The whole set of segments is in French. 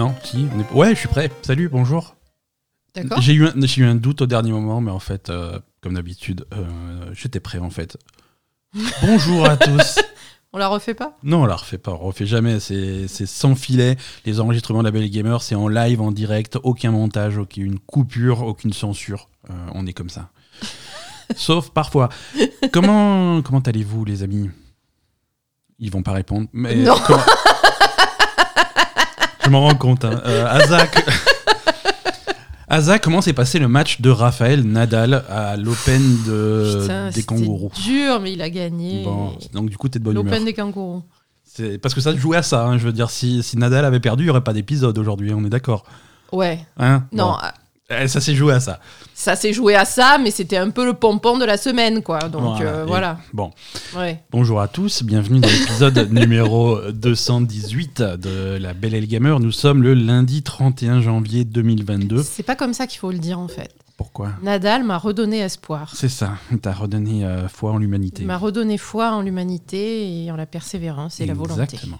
Non, si. On est... Ouais, je suis prêt. Salut, bonjour. D'accord. J'ai eu, un- j'ai eu un doute au dernier moment, mais en fait, euh, comme d'habitude, euh, j'étais prêt en fait. Bonjour à tous. On la refait pas? Non, on la refait pas, on refait jamais. C'est c'est sans filet. Les enregistrements de la Belle Gamer, c'est en live, en direct, aucun montage, aucune coupure, aucune censure. Euh, on est comme ça. Sauf parfois. Comment comment allez-vous, les amis? Ils vont pas répondre. Mais Non. comment- Je m'en rends compte. Hein. Euh, Azak. Comment s'est passé le match de Raphaël Nadal à l'Open de Putain, des kangourous dur, mais il a gagné. Bon, donc du coup, t'es de bonne humeur. L'Open des kangourous. C'est parce que ça jouait à ça. hein, je veux dire, si, si Nadal avait perdu, il n'y aurait pas d'épisode aujourd'hui. On est d'accord. Ouais. Hein? Non, Bon. Eh, ça s'est joué à ça. ça s'est joué à ça, mais c'était un peu le pompon de la semaine, quoi. Donc Voilà, euh, voilà. Bon, Ouais. bonjour à tous. Bienvenue dans l'épisode numéro 218 de la Belle et le Gamer. Nous sommes le lundi 31 janvier 2022. C'est pas comme ça qu'il faut le dire, en fait. Pourquoi? Nadal m'a redonné espoir. C'est ça. T'as redonné euh, foi en l'humanité. M'a redonné foi en l'humanité et en la persévérance et la volonté. Exactement.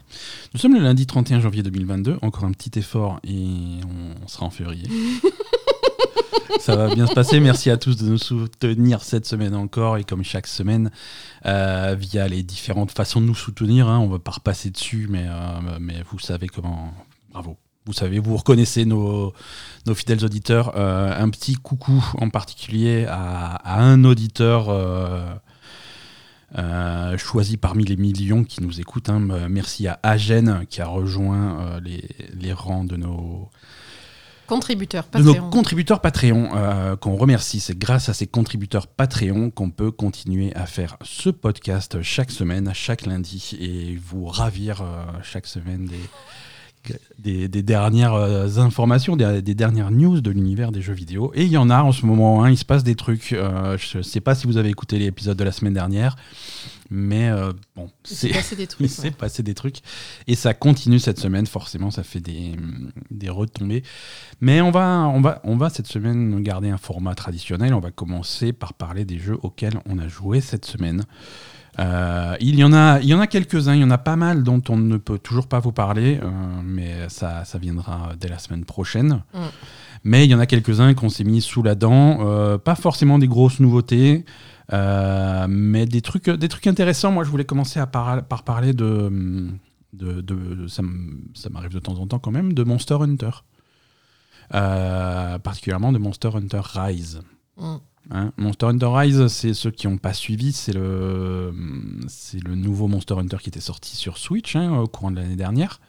Nous sommes le lundi 31 janvier 2022. Encore un petit effort et on sera en février. Ça va bien se passer. Merci à tous de nous soutenir cette semaine encore et comme chaque semaine euh, via les différentes façons de nous soutenir. hein. On ne va pas repasser dessus, mais, euh, mais vous savez comment. Bravo. Vous savez, vous reconnaissez nos, nos fidèles auditeurs. Euh, un petit coucou en particulier à, un auditeur. choisi parmi les millions qui nous écoutent. hein. Merci à Agen qui a rejoint les, les rangs de nos, Contributeur, de nos Patreon. contributeurs Patreon, euh, qu'on remercie. C'est grâce à ces contributeurs Patreon qu'on peut continuer à faire ce podcast chaque semaine, chaque lundi, et vous ravir euh, chaque semaine des, des, des dernières euh, informations, des, des dernières news de l'univers des jeux vidéo. Et il y en a en ce moment, hein, il se passe des trucs. euh, je ne sais pas si vous avez écouté l'épisode de la semaine dernière, mais euh, bon, c'est... passé ouais. passé des trucs. Et ça continue cette semaine, forcément, ça fait des, des retombées. Mais on va, on, va, on va cette semaine garder un format traditionnel. On va commencer par parler des jeux auxquels on a joué cette semaine. Euh, il y en a, il y en a quelques-uns, il y en a pas mal dont on ne peut toujours pas vous parler, euh, mais ça, ça viendra dès la semaine prochaine. Mm. Mais il y en a quelques-uns qu'on s'est mis sous la dent, pas forcément des grosses nouveautés, euh, mais des trucs, des trucs intéressants. Moi, je voulais commencer à par, par parler de, de, de- ça m'arrive de temps en temps quand même, de Monster Hunter. Euh, particulièrement de Monster Hunter Rise. Mm. Hein, Monster Hunter Rise, c'est ceux qui n'ont pas suivi, c'est le, c'est le nouveau Monster Hunter qui était sorti sur Switch hein, au courant de l'année dernière.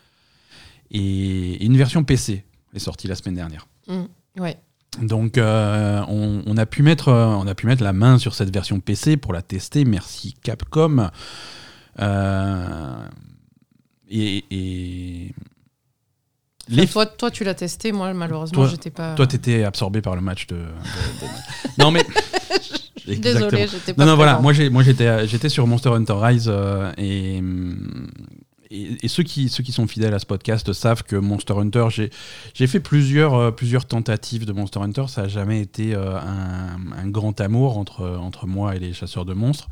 Et une version PC est sortie la semaine dernière. Mm. Ouais. Donc euh, on, on a pu mettre, euh, on a pu mettre la main sur cette version PC pour la tester. Merci Capcom. Euh, et et les Enfin, toi, toi, tu l'as testé, moi, malheureusement, j'étais pas. toi, t'étais absorbé par le match de. de- de- non mais. Désolée, j'étais pas. Non, non, voilà. Moi, j'étais, sur Monster Hunter Rise euh, et, hum, et, et ceux qui, ceux qui sont fidèles à ce podcast savent que Monster Hunter, j'ai, fait plusieurs, euh, plusieurs tentatives de Monster Hunter. Ça n'a jamais été euh, un, un grand amour entre, entre moi et les chasseurs de monstres.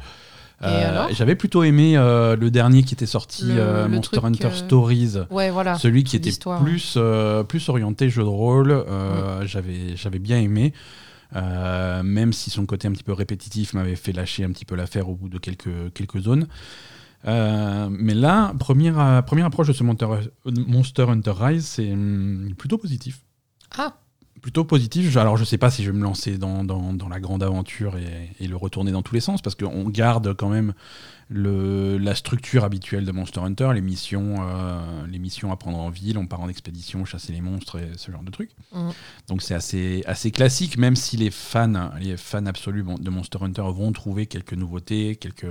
Alors? j'avais plutôt aimé euh, le dernier qui était sorti, Le- euh, le Monster truc, Hunter euh, Stories. Ouais, voilà. Celui qui était plus, euh, plus orienté jeu de rôle, euh, j'avais, j'avais bien aimé. Euh, même si son côté un petit peu répétitif m'avait fait lâcher un petit peu l'affaire au bout de quelques, quelques zones. Euh, mais là, première, euh, première approche de ce Monster, Hunter Rise, c'est hum, plutôt positif. Ah, Plutôt positif. Alors, je sais pas si je vais me lancer dans, dans- dans la grande aventure et, et le retourner dans tous les sens, parce qu'on garde quand même le, la structure habituelle de Monster Hunter, les missions, euh, les missions à prendre en ville, on part en expédition, chasser les monstres et ce genre de trucs. Mhm. Donc c'est assez, assez classique, même si les fans, les fans absolus de Monster Hunter vont trouver quelques nouveautés, quelques,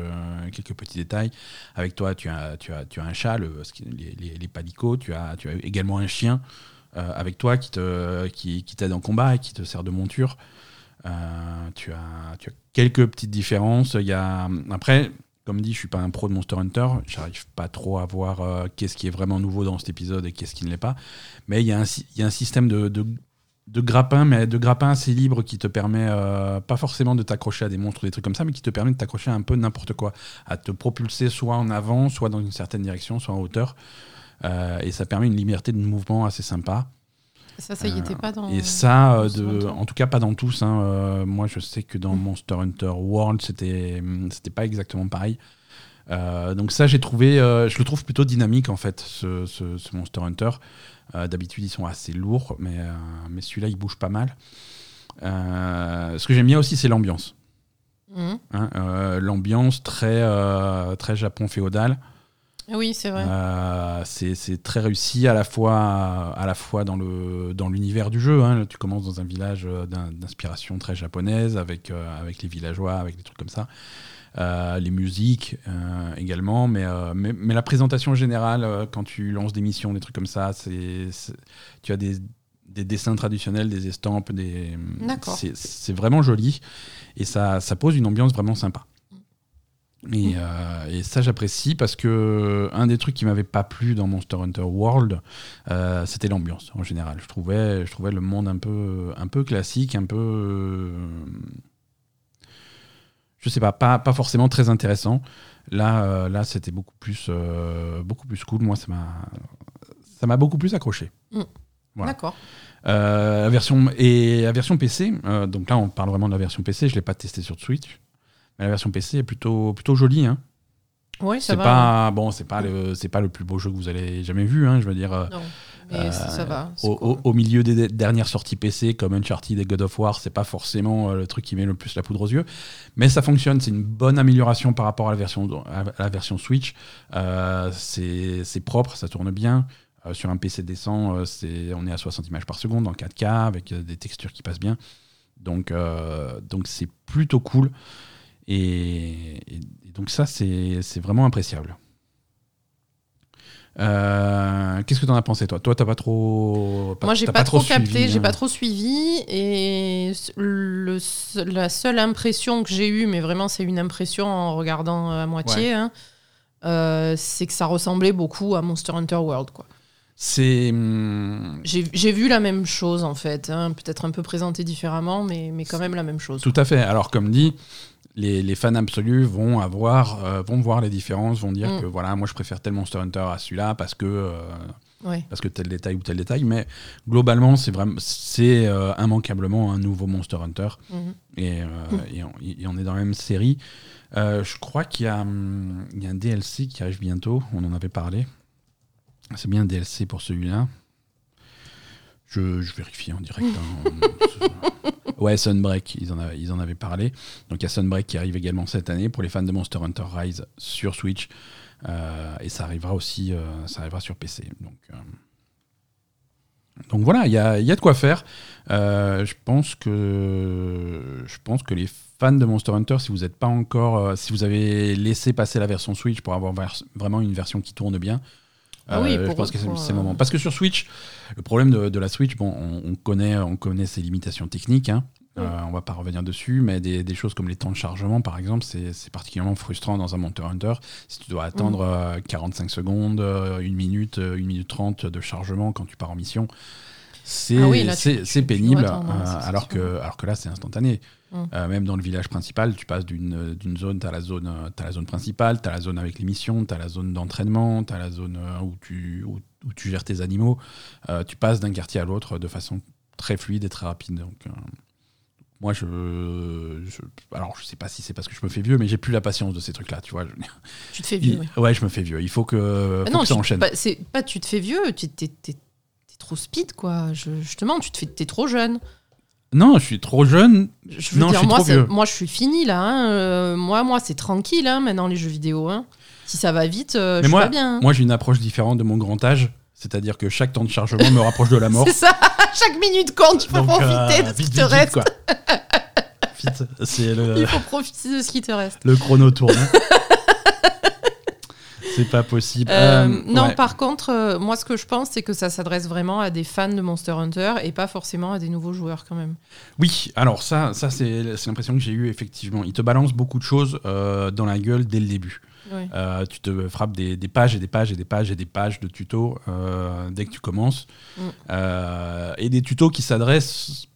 quelques petits détails. Avec toi, tu as, tu as, tu as un chat, le, les, les, les palicots, tu as, tu as également un chien euh, avec toi qui te qui, qui t'aide en combat et qui te sert de monture. Euh, tu, as, tu as quelques petites différences. Il y a, après, comme dit, je suis pas un pro de Monster Hunter. J'arrive pas trop à voir euh, qu'est-ce qui est vraiment nouveau dans cet épisode et qu'est-ce qui ne l'est pas. Mais il y, a un système de grappin, mais de grappin assez libre qui te permet euh, pas forcément de t'accrocher à des monstres ou des trucs comme ça, mais qui te permet de t'accrocher à un peu n'importe quoi, à te propulser soit en avant, soit dans une certaine direction, soit en hauteur. Euh, et ça permet une liberté de mouvement assez sympa. Ça, ça y était pas dans. Et ça, euh, de, en tout cas pas dans tous. hein. Euh, moi, je sais que dans Monster Hunter World, c'était c'était pas exactement pareil. Euh, donc ça, j'ai trouvé, euh, je le trouve plutôt dynamique en fait, ce, ce- ce Monster Hunter. Euh, D'habitude, ils sont assez lourds, mais, euh, mais celui-là, il bouge pas mal. Euh, ce que j'aime bien aussi, c'est l'ambiance. Mhm. hein. Euh, l'ambiance très, euh, très Japon féodal. Oui, c'est vrai. Euh, c'est très réussi à la fois, à la fois dans l'univers du jeu. hein. Tu commences dans un village euh, d'in- d'inspiration très japonaise avec euh, avec les villageois, avec des trucs comme ça. Euh, les musiques également, mais, mais mais la présentation générale quand tu lances des missions, des trucs comme ça, c'est tu as des des dessins traditionnels, des estampes, des c'est- c'est vraiment joli et ça ça pose une ambiance vraiment sympa. Et, euh, et ça, j'apprécie parce que un des trucs qui m'avait pas plu dans Monster Hunter World, euh, c'était l'ambiance en général. Je trouvais, je trouvais le monde un peu, un peu classique, un peu, euh, je sais pas, pas, pas forcément très intéressant. Là, euh, là, c'était beaucoup plus, euh, beaucoup plus cool. Moi, ça m'a, ça m'a beaucoup plus accroché. voilà. D'accord. Euh, la version et la version PC. euh, donc là, on parle vraiment de la version PC. Je l'ai pas testé sur Switch, mais la version PC est plutôt, plutôt jolie. Hein. Oui, ça va. pas bon, c'est pas le pas le plus beau jeu que vous avez jamais vu. Hein, je veux dire, euh, Non, mais euh, ça, ça va. c'est au, cool. au- au milieu des dernières sorties PC comme Uncharted et God of War, c'est pas forcément euh, le truc qui met le plus la poudre aux yeux, mais ça fonctionne. C'est une bonne amélioration par rapport à la version à la version Switch. Euh, c'est propre, ça tourne bien. Euh, sur un PC décent, euh, c'est on est à 60 images par seconde en 4K avec euh, des textures qui passent bien. Donc euh, donc c'est plutôt cool. Et, donc ça, c'est vraiment appréciable. Euh, Qu'est-ce que tu en as pensé, toi? Toi, t'as pas trop. Moi, j'ai t'as pas, trop capté, suivi, j'ai hein. pas trop suivi. Et le, la seule impression que j'ai eue, mais vraiment, c'est une impression en regardant à moitié, hein, euh, c'est que ça ressemblait beaucoup à Monster Hunter World. Quoi. C'est. hum, J'ai vu la même chose, en fait. hein, Peut-être un peu présenté différemment, mais, mais quand même la même chose. Tout à fait. Alors, comme dit, les, les fans absolus vont avoir, euh, vont voir les différences, vont dire Mm. que voilà, moi je préfère tel Monster Hunter à celui-là parce que euh, Ouais. parce que tel détail ou tel détail. Mais globalement, c'est vraiment, c'est euh, immanquablement un nouveau Monster Hunter Mhm. et, Mm. et, on, et on est dans la même série. Je crois qu'il y hum, y a un DLC qui arrive bientôt. On en avait parlé. C'est bien un DLC pour celui-là. Je, je vérifie en direct. hein. ouais, Sunbreak, ils en, avaient, ils en avaient parlé. Donc il y a Sunbreak qui arrive également cette année pour les fans de Monster Hunter Rise sur Switch. Euh, et ça arrivera aussi euh, ça arrivera sur PC. Donc, euh, donc voilà, il y a, il y a de quoi faire. Je, pense que, je pense que les fans de Monster Hunter, si vous n'êtes pas encore, si vous avez laissé passer la version Switch pour avoir vers- vraiment une version qui tourne bien, Ah oui, euh, je pense que c'est le euh, moment. Parce que sur Switch, le problème de, de la Switch, bon, on, on connaît, on connaît ses limitations techniques. Hein. Oui. Euh, on va pas revenir dessus, mais des, des choses comme les temps de chargement, par exemple, c'est particulièrement frustrant dans un Monster Hunter. Si tu dois attendre euh, 45 secondes, euh, une minute, euh, une minute 30 de chargement quand tu pars en mission, c'est Ah oui, pénible. attendre, hein, alors, que, alors que là, c'est instantané. Mm. Euh, même dans le village principal, tu passes d'une d'une zone, tu as la zone, euh, t'as la zone principale, tu as la zone avec les missions, tu as la zone d'entraînement, tu as la zone euh, où tu, où, où tu gères tes animaux. Euh, tu passes d'un quartier à l'autre de façon très fluide et très rapide. Donc, euh, moi, je, je- Alors, je sais pas si c'est parce que je me fais vieux, mais j'ai plus la patience de ces trucs-là, tu vois. Tu te fais vieux, Il-. Ouais, je me fais vieux. Il faut que, Ah faut non, que ça enchaîne. pas- tu te fais vieux, tu t'es trop speed, quoi. Je, justement, tu te fais, t'es trop jeune. Non, je suis trop jeune. Je veux Non, je suis moi, trop vieux. moi, je suis fini là. hein. Euh, moi, moi, c'est tranquille hein, maintenant les jeux vidéo. hein. Si ça va vite, euh, je suis moi- pas bien. Moi, j'ai une approche différente de mon grand âge. C'est-à-dire que chaque temps de chargement me rapproche de la mort. C'est ça. Chaque minute compte. Il faut Donc, euh, profiter de ce vite, qui te vite, vite, reste. quoi. Vite, c'est le, Il faut profiter de ce qui te reste. le chrono tourne. C'est pas possible. Euh, Euh, non, ouais. par contre, euh, moi, ce que je pense, c'est que ça s'adresse vraiment à des fans de Monster Hunter et pas forcément à des nouveaux joueurs quand même. Oui, alors ça, ça c'est l'impression que j'ai eue effectivement. Il te balance beaucoup de choses dans la gueule dès le début. Ouais. Euh, tu te frappes des, des pages et des pages et des pages et des pages de tutos euh, dès que tu commences. Mm. Euh, et des tutos qui s'adressent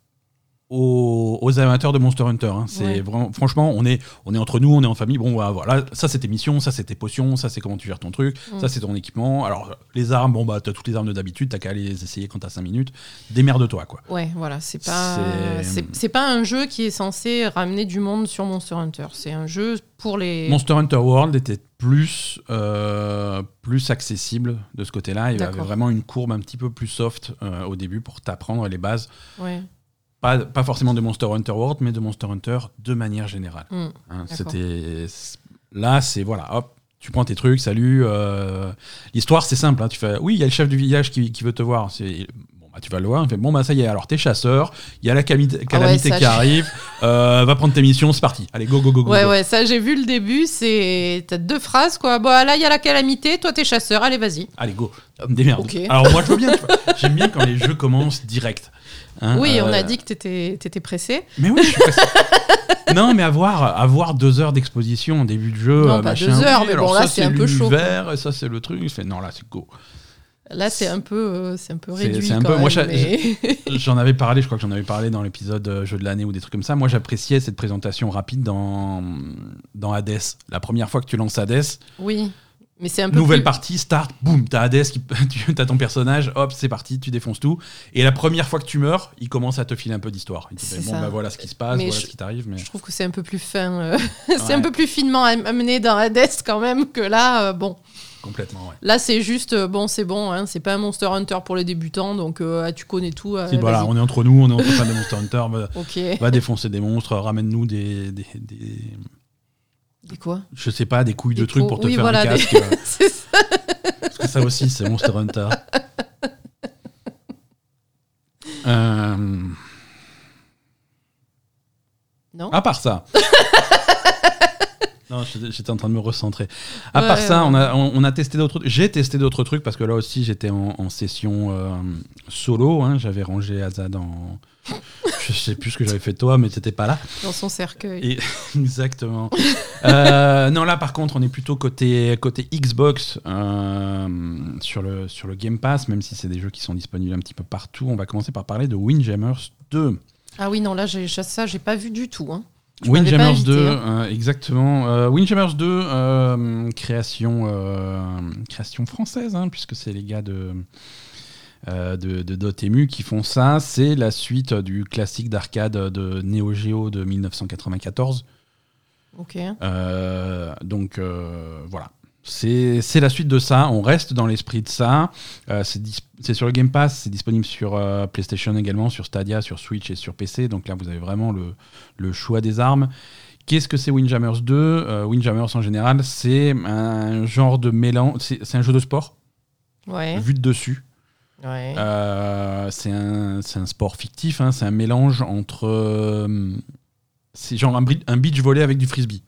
aux, amateurs de Monster Hunter. hein. C'est vraiment, franchement, on est, on est entre nous, on est en famille. Bon, voilà, voilà, ça c'était mission, ça c'était potion, ça c'est comment tu gères ton truc, Mm. ça c'est ton équipement. Alors les armes, bon bah t'as toutes les armes de d'habitude, t'as qu'à aller les essayer quand t'as 5 minutes. Démerde-toi quoi. Ouais, voilà, c'est pas, C'est- c'est c'est pas un jeu qui est censé ramener du monde sur Monster Hunter. C'est un jeu pour les. Monster Hunter World était plus, euh, plus accessible de ce côté-là. Il y avait vraiment une courbe un petit peu plus soft euh, au début pour t'apprendre les bases. Ouais. Pas, pas forcément de Monster Hunter World, mais de Monster Hunter de manière générale. Mm. Hein. C'était là, c'est voilà, hop, tu prends tes trucs, salut. euh, L'histoire, c'est simple. hein, tu fais, oui, il y a le chef du village qui, qui veut te voir. Bah, tu vas le voir. Il fait, bon bah ça y est. Alors t'es chasseur. Il y a la calamité, calamité qui arrive. euh, va prendre tes missions. C'est parti. Allez, go go go go. Ouais, go. ouais, ça j'ai vu le début. C'est t'as deux phrases quoi. Bon, là il y a la calamité. Toi t'es chasseur. Allez, vas-y. Allez, go. Démerde. Ok. Alors moi je veux bien. J'aime bien quand les jeux commencent direct. Hein, oui, on euh, a dit que t'étais étais pressé. Mais oui, je suis pressé. non, mais avoir, avoir deux heures d'exposition au début de jeu. Non, euh, pas machin, deux heures, oui, mais alors bon, là, ça, c'est un peu chaud, et ça c'est le truc. Il fait, non, là c'est go. Là c'est un peu, euh, c'est un peu réduit. c'est un quand peu- moi, mais- J'en avais parlé, je crois que j'en avais parlé dans l'épisode euh, jeu de l'année ou des trucs comme ça. Moi j'appréciais cette présentation rapide dans, dans Hades. La première fois que tu lances Hades, oui, mais c'est un peu nouvelle plus- partie, start, boum, t'as Hades, qui, tu as ton personnage, hop, c'est parti, tu défonces tout. Et la première fois que tu meurs, il commence à te filer un peu d'histoire. Il te fait, bon, bah voilà ce qui se passe, Mais voilà je- ce qui t'arrive. Mais... Je trouve que c'est un peu plus fin. euh, c'est un peu plus finement am- amené dans Hades quand même que là. euh, bon, Complètement, ouais. là c'est juste euh, bon, c'est bon. Hein, c'est pas un Monster Hunter pour les débutants, donc euh, ah, tu connais tout. euh, Si, voilà, on est entre nous, on est entre fans de Monster Hunter. Va, défoncer des monstres, ramène-nous des, des, des- Des quoi? je sais pas, des couilles de trucs pour te oui, faire voilà, un des- casque. C'est ça. Parce que ça aussi, c'est Monster Hunter. Euh, Non. À part ça. non, j'étais en train de me recentrer. À Ouais, part ça, ouais. on a, on, on a testé d'autres. J'ai testé d'autres trucs parce que là aussi, j'étais en, en session euh, solo. hein. J'avais rangé Azad en. Je sais plus ce que j'avais fait de toi, mais t'étais pas là. Dans son cercueil. Et- Exactement. Euh, non, là, par contre, on est plutôt côté, côté Xbox euh, sur, le, sur le Game Pass, même si c'est des jeux qui sont disponibles un petit peu partout. On va commencer par parler de Windjammers 2. Ah oui, non, là j'ai ça, j'ai pas vu du tout. Hein. M'avais Windjammers pas invité, 2, hein. euh, exactement. Euh, Windjammers 2, euh, création, euh, création française, hein, puisque c'est les gars de, euh, de, de Dotemu qui font ça. C'est la suite du classique d'arcade de Neo Geo de 1994. Ok. Donc voilà. C'est la suite de ça. On reste dans l'esprit de ça. Euh, c'est sur le Game Pass. C'est disponible sur euh, PlayStation également, sur Stadia, sur Switch et sur PC. Donc là, vous avez vraiment le, le choix des armes. Qu'est-ce que c'est Windjammers 2 Euh, Windjammers en général, c'est un genre de mélange. C'est un jeu de sport Ouais. vu de dessus. Ouais. Euh, c'est un, un sport fictif. hein. C'est un mélange entre. c'est genre un, un beach volley avec du frisbee.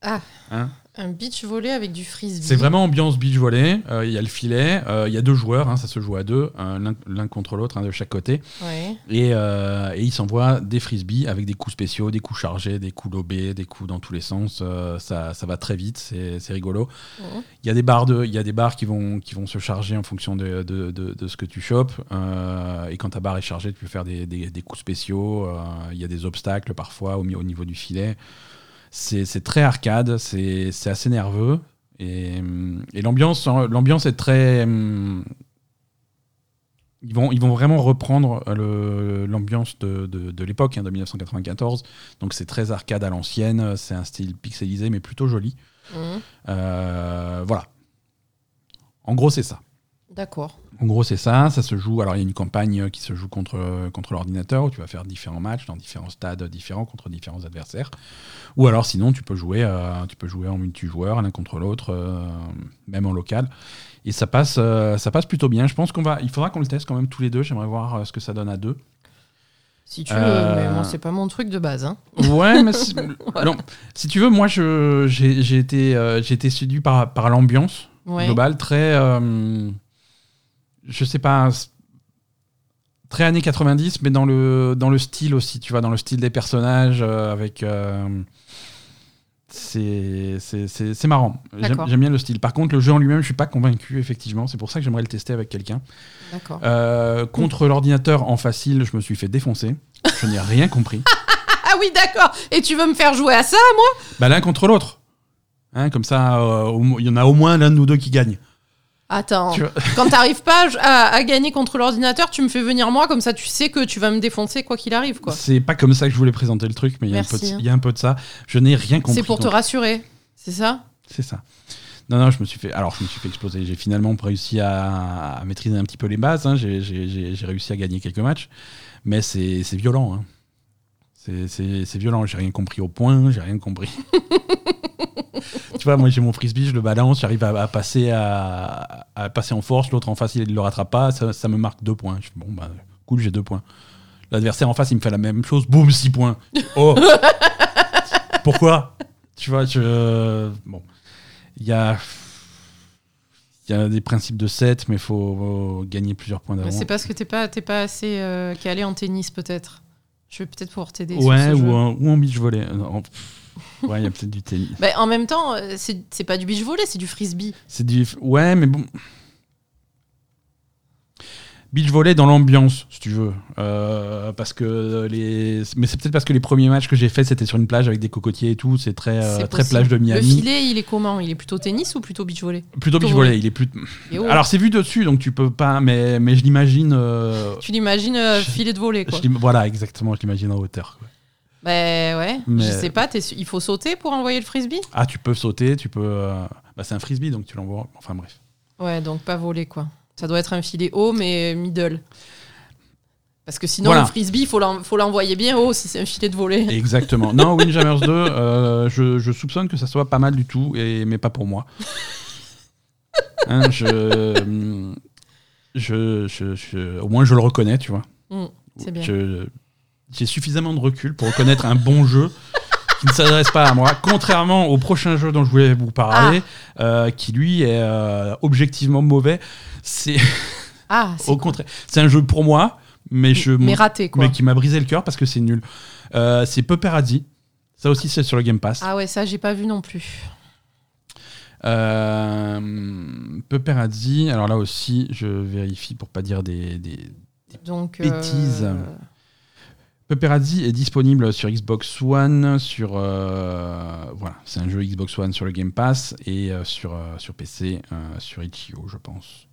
Ah. Hein? Un beach volley avec du frisbee. C'est vraiment ambiance beach volley. Euh, Il y a le filet, euh, il y a deux joueurs, hein, ça se joue à deux, l'un- contre l'autre, hein, de chaque côté. Ouais. Et, euh, et ils s'envoient des frisbees avec des coups spéciaux, des coups chargés, des coups lobés, des coups dans tous les sens. Ça, ça va très vite, c'est rigolo. Il y a des barres, de, y a des barres qui, vont, qui vont se charger en fonction de, de, de- de ce que tu chopes. Et quand ta barre est chargée, tu peux faire des, des- des coups spéciaux. Il y a des obstacles parfois au niveau du filet. C'est très arcade, c'est assez nerveux. Et, et l'ambiance l'ambiance est très. hum, Ils vont, ils vont vraiment reprendre le- l'ambiance de, de, de l'époque, hein, de 1994. Donc c'est très arcade à l'ancienne, c'est un style pixelisé mais plutôt joli. Mhm. Euh, voilà. En gros, c'est ça. D'accord. En gros, c'est ça. Ça se joue. Alors, il y a une campagne qui se joue contre, contre l'ordinateur où tu vas faire différents matchs dans différents stades différents contre différents adversaires. Ou alors, sinon, tu peux jouer, euh, tu peux jouer en multijoueur, l'un contre l'autre, euh, même en local. Et ça passe, euh, ça passe plutôt bien. Je pense qu'on va, il faudra qu'on le teste quand même tous les deux. J'aimerais voir euh, ce que ça donne à deux. Si tu Euh, veux, mais moi c'est pas mon truc de base. Hein. Ouais, mais si, non, si tu veux, moi, je, j'ai, été, euh, séduit par, par l'ambiance. Ouais. global, très. euh, je sais pas. Très années 90, mais dans le, dans le style aussi, tu vois, dans le style des personnages, euh, avec. euh, c'est c'est- c'est- c'est marrant. J'aime bien le style. Par contre, le jeu en lui-même, je suis pas convaincu, effectivement. C'est pour ça que j'aimerais le tester avec quelqu'un. D'accord. Euh, contre l'ordinateur en facile, je me suis fait défoncer. Je n'ai rien compris. Ah oui, d'accord. Et tu veux me faire jouer à ça, moi? Bah, l'un contre l'autre. Hein, comme ça, euh, il y en a au moins l'un de nous deux qui gagne. Attends. Tu. Quand t'arrives pas à, à gagner contre l'ordinateur, tu me fais venir moi, comme ça tu sais que tu vas me défoncer quoi qu'il arrive, quoi. C'est pas comme ça que je voulais présenter le truc, mais il y, a un peu de- Merci, il y a un peu de ça. Je n'ai rien compris. C'est pour te rassurer, c'est ça? C'est ça. Non, non, je me suis fait. Alors, je me suis fait exploser. J'ai finalement réussi à, à maîtriser un petit peu les bases. hein. J'ai- réussi à gagner quelques matchs, mais c'est violent. hein. C'est violent. J'ai rien compris au point. J'ai rien compris. tu vois, moi j'ai mon frisbee, je le balance, j'arrive à, à passer à, à passer en force. L'autre en face, il ne le rattrape pas. Ça, ça me marque deux points. Je fais, bon, bah, cool, j'ai deux points. L'adversaire en face, il me fait la même chose. Boum, six points. Oh Pourquoi? Tu vois, je. Bon. Il y a. Il y a des principes de 7, mais il faut, gagner plusieurs points d'avance. C'est parce que t'es pas, t'es pas assez euh, calé en tennis, peut-être. Je vais peut-être pouvoir t'aider. sur Ouais, jeu. ou en, ou en beach volley. Pff, Ouais, il y a peut-être du tennis. Bah, en même temps, euh, c'est pas du beach volley, c'est du frisbee. C'est du. Ouais, mais bon. Beach volley dans l'ambiance, si tu veux. Euh, parce que les. Mais c'est peut-être parce que les premiers matchs que j'ai faits, c'était sur une plage avec des cocotiers et tout. C'est très, euh, très plage de Le Miami. filet, il est comment? Il est plutôt tennis ou plutôt beach volley? Plutôt beach volley. volley. Il est plus. Oh, Alors c'est vu dessus, donc tu peux pas. Mais, mais je l'imagine. euh, Tu l'imagines filet de volley, quoi. je voilà, exactement. Je l'imagine en hauteur. quoi. Bah ouais, Mais- je sais pas, il faut sauter pour envoyer le frisbee? Ah, tu peux sauter, tu peux. euh, Bah, c'est un frisbee, donc tu l'envoies. Enfin bref. Ouais, donc pas voler quoi. Ça doit être un filet haut mais middle. Parce que sinon Voilà. le frisbee, il faut l'en- faut l'envoyer bien haut si c'est un filet de volet. Exactement. Non, Windjammers 2, euh, je, je soupçonne que ça soit pas mal du tout, et, mais pas pour moi. Hein, je, je, je- je- au moins, je le reconnais, tu vois. Mm, c'est bien. J'ai suffisamment de recul pour reconnaître un bon jeu qui ne s'adresse pas à moi, contrairement au prochain jeu dont je voulais vous parler, Ah. euh, qui lui est euh, objectivement mauvais. C'est Ah, au contraire, c'est un jeu pour moi, mais je mais raté quoi. mais qui m'a brisé le cœur parce que c'est nul. Euh, c'est Pepperazzi. Ça aussi, c'est sur le Game Pass. Ah ouais, ça j'ai pas vu non plus. Euh, alors là aussi, je vérifie pour pas dire des. des... Donc Bêtises. Pepperazzi est disponible sur Xbox One, sur. euh, Voilà, c'est un jeu Xbox One sur le Game Pass et euh, sur, euh, sur PC, sur Itch.io, je pense.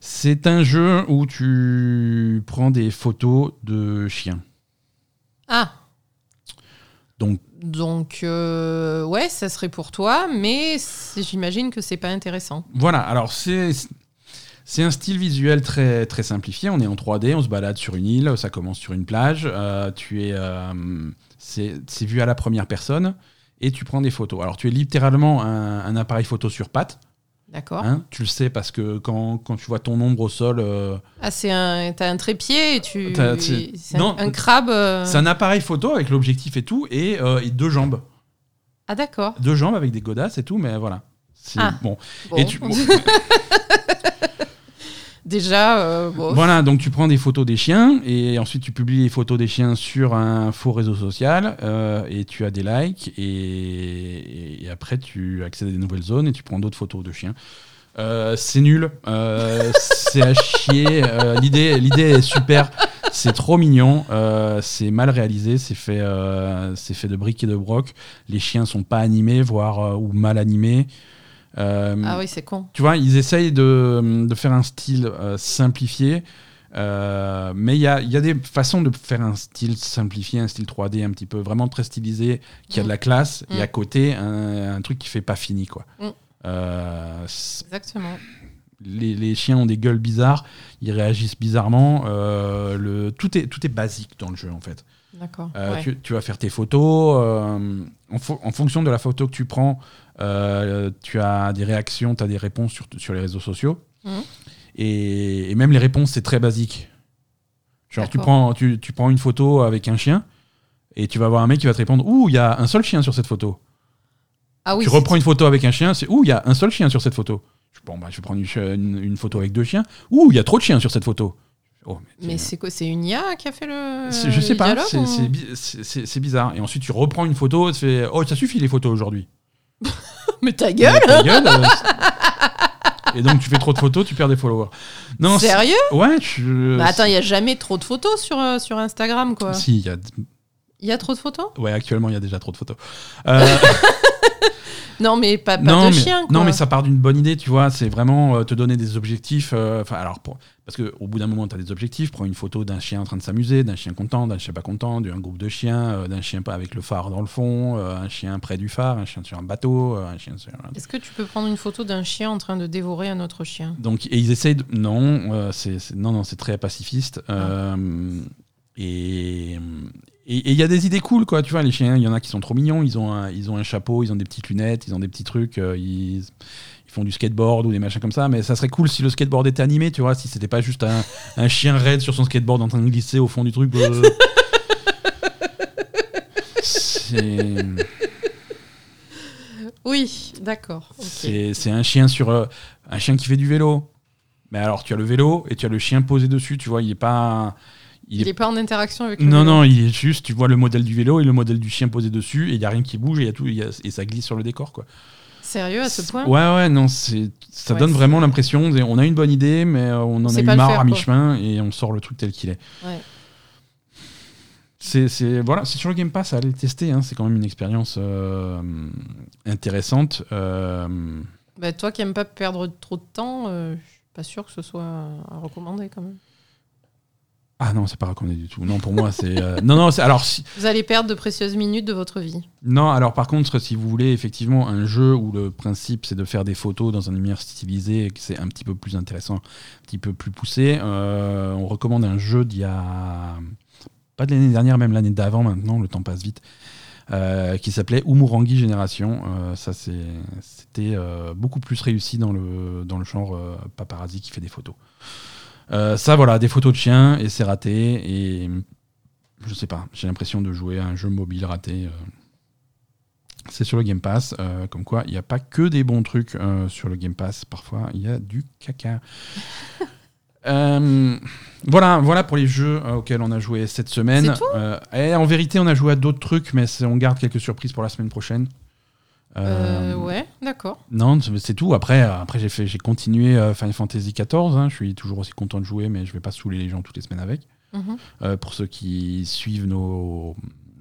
C'est un jeu où tu prends des photos de chiens. Ah, Donc, donc ouais, ça serait pour toi, mais j'imagine que c'est pas intéressant. Voilà, alors c'est c'est un style visuel très très simplifié. On est en 3D, on se balade sur une île, ça commence sur une plage. euh, tu es euh, c'est vu à la première personne et tu prends des photos. Alors tu es littéralement un, un appareil photo sur pattes. D'accord. hein. tu le sais parce que quand, quand tu vois ton ombre au sol, euh, Ah, c'est un t'as un trépied et tu c'est un, non. un crabe. c'est un appareil photo avec l'objectif et tout et, et deux jambes, Ah d'accord. deux jambes avec des godasses et tout, mais voilà. Ah. bon. Bon. Et tu- bon, Déjà, euh. Voilà, donc tu prends des photos des chiens et ensuite tu publies les photos des chiens sur un faux réseau social euh, et tu as des likes et, après tu accèdes à des nouvelles zones et tu prends d'autres photos de chiens. Euh, c'est nul, c'est à chier. l'idée, l'idée est super, c'est trop mignon, c'est mal réalisé, c'est fait, c'est fait de briques et de broc. Les chiens sont pas animés, voire ou mal animés. Euh, Ah oui, c'est con. tu vois, ils essayent de, de faire un style euh, simplifié, euh, mais il y a, y a des façons de faire un style simplifié, un style 3D un petit peu vraiment très stylisé, qui a de la classe, et Mm. à côté, un, un truc qui fait pas fini, quoi. Mm. Euh, Exactement. les, les chiens ont des gueules bizarres, ils réagissent bizarrement, euh, le, tout, est, tout est basique dans le jeu, en fait. D'accord. Euh, ouais. tu, tu vas faire tes photos. euh, en, fo- en fonction de la photo que tu prends, euh, tu as des réactions, tu as des réponses sur, sur les réseaux sociaux. Mhm. Et, et même les réponses, c'est très basique. Genre, tu prends, tu, tu prends une photo avec un chien et tu vas voir un mec qui va te répondre Ouh, il y a un seul chien sur cette photo. Ah oui, tu reprends une photo avec un chien, c'est Ouh, il y a un seul chien sur cette photo. Bon, bah, je vais prendre une- une photo avec deux chiens. Ouh, il y a trop de chiens sur cette photo. Oh, mais c'est quoi C'est une IA qui a fait le. Je sais pas, c'est bizarre. Et ensuite, tu reprends une photo, tu fais Oh, ça suffit les photos aujourd'hui. mais ta gueule, euh, Et donc, tu fais trop de photos, tu perds des followers. Non, Sérieux? Ouais. Je... attends, il n'y a jamais trop de photos sur, euh, sur Instagram, quoi. Si, il y a. Il y a trop de photos? Ouais, actuellement, il y a déjà trop de photos. Euh... Non, mais pas, pas de chien. Non, mais ça part d'une bonne idée, tu vois. C'est vraiment euh, te donner des objectifs. Euh, enfin, alors, parce qu'au bout d'un moment, tu as des objectifs. Prends une photo d'un chien en train de s'amuser, d'un chien content, d'un chien pas content, d'un groupe de chiens, euh, d'un chien pas avec le phare dans le fond, un chien près du phare, un chien sur un bateau, un chien sur. Est-ce que tu peux prendre une photo d'un chien en train de dévorer un autre chien? Donc, et ils essayent de. Non, c'est non, non, c'est très pacifiste. Ah. Et et il y a des idées cool, quoi. Tu vois, les chiens, il y en a qui sont trop mignons. Ils ont un, ils ont un chapeau, ils ont des petites lunettes, ils ont des petits trucs. Euh, ils, font du skateboard ou des machins comme ça. Mais ça serait cool si le skateboard était animé, tu vois. Si c'était pas juste un, chien raide sur son skateboard en train de glisser au fond du truc. Euh. Oui, d'accord. C'est un chien sur euh, un chien qui fait du vélo. Mais alors, tu as le vélo et tu as le chien posé dessus, tu vois. Il est pas il n'est pas en interaction avec le Non, non, il est juste, tu vois le modèle du vélo et le modèle du chien posé dessus, et il n'y a rien qui bouge, et, y a tout, et ça glisse sur le décor. quoi. Sérieux à ce point? Ouais, ouais, non, ça donne vraiment l'impression, on a une bonne idée, mais euh, on en a eu marre à mi-chemin, et on sort le truc tel qu'il est. Ouais. C'est voilà, c'est sur le Game Pass, à aller le tester, hein, c'est quand même une expérience euh, intéressante. Euh... Bah, toi qui n'aimes pas perdre trop de temps, euh, je suis pas sûr que ce soit à recommander quand même. Ah non, c'est pas recommandé du tout. Non, pour moi, c'est. Euh, non, non, alors. Si... Vous allez perdre de précieuses minutes de votre vie. Non, alors par contre, si vous voulez effectivement un jeu où le principe c'est de faire des photos dans un univers stylisé et que c'est un petit peu plus intéressant, un petit peu plus poussé, euh, on recommande un jeu d'il y a. Pas de l'année dernière, même l'année d'avant maintenant, le temps passe vite. Euh, qui s'appelait Umurangi Génération. ça, c'était beaucoup plus réussi dans le, dans le genre paparazzi qui fait des photos. Euh, ça, voilà, des photos de chiens et c'est raté. Et je sais pas, j'ai l'impression de jouer à un jeu mobile raté. Euh. C'est sur le Game Pass, euh, comme quoi il n'y a pas que des bons trucs sur le Game Pass. Parfois, il y a du caca. voilà, voilà pour les jeux auxquels on a joué cette semaine. et en vérité, on a joué à d'autres trucs, mais on garde quelques surprises pour la semaine prochaine. Euh, ouais, d'accord. Non, c'est tout. Après, après j'ai fait, j'ai continué euh, Final Fantasy XIV. Hein. Je suis toujours aussi content de jouer, mais je vais pas saouler les gens toutes les semaines avec. Mhm. Euh, pour ceux qui suivent nos,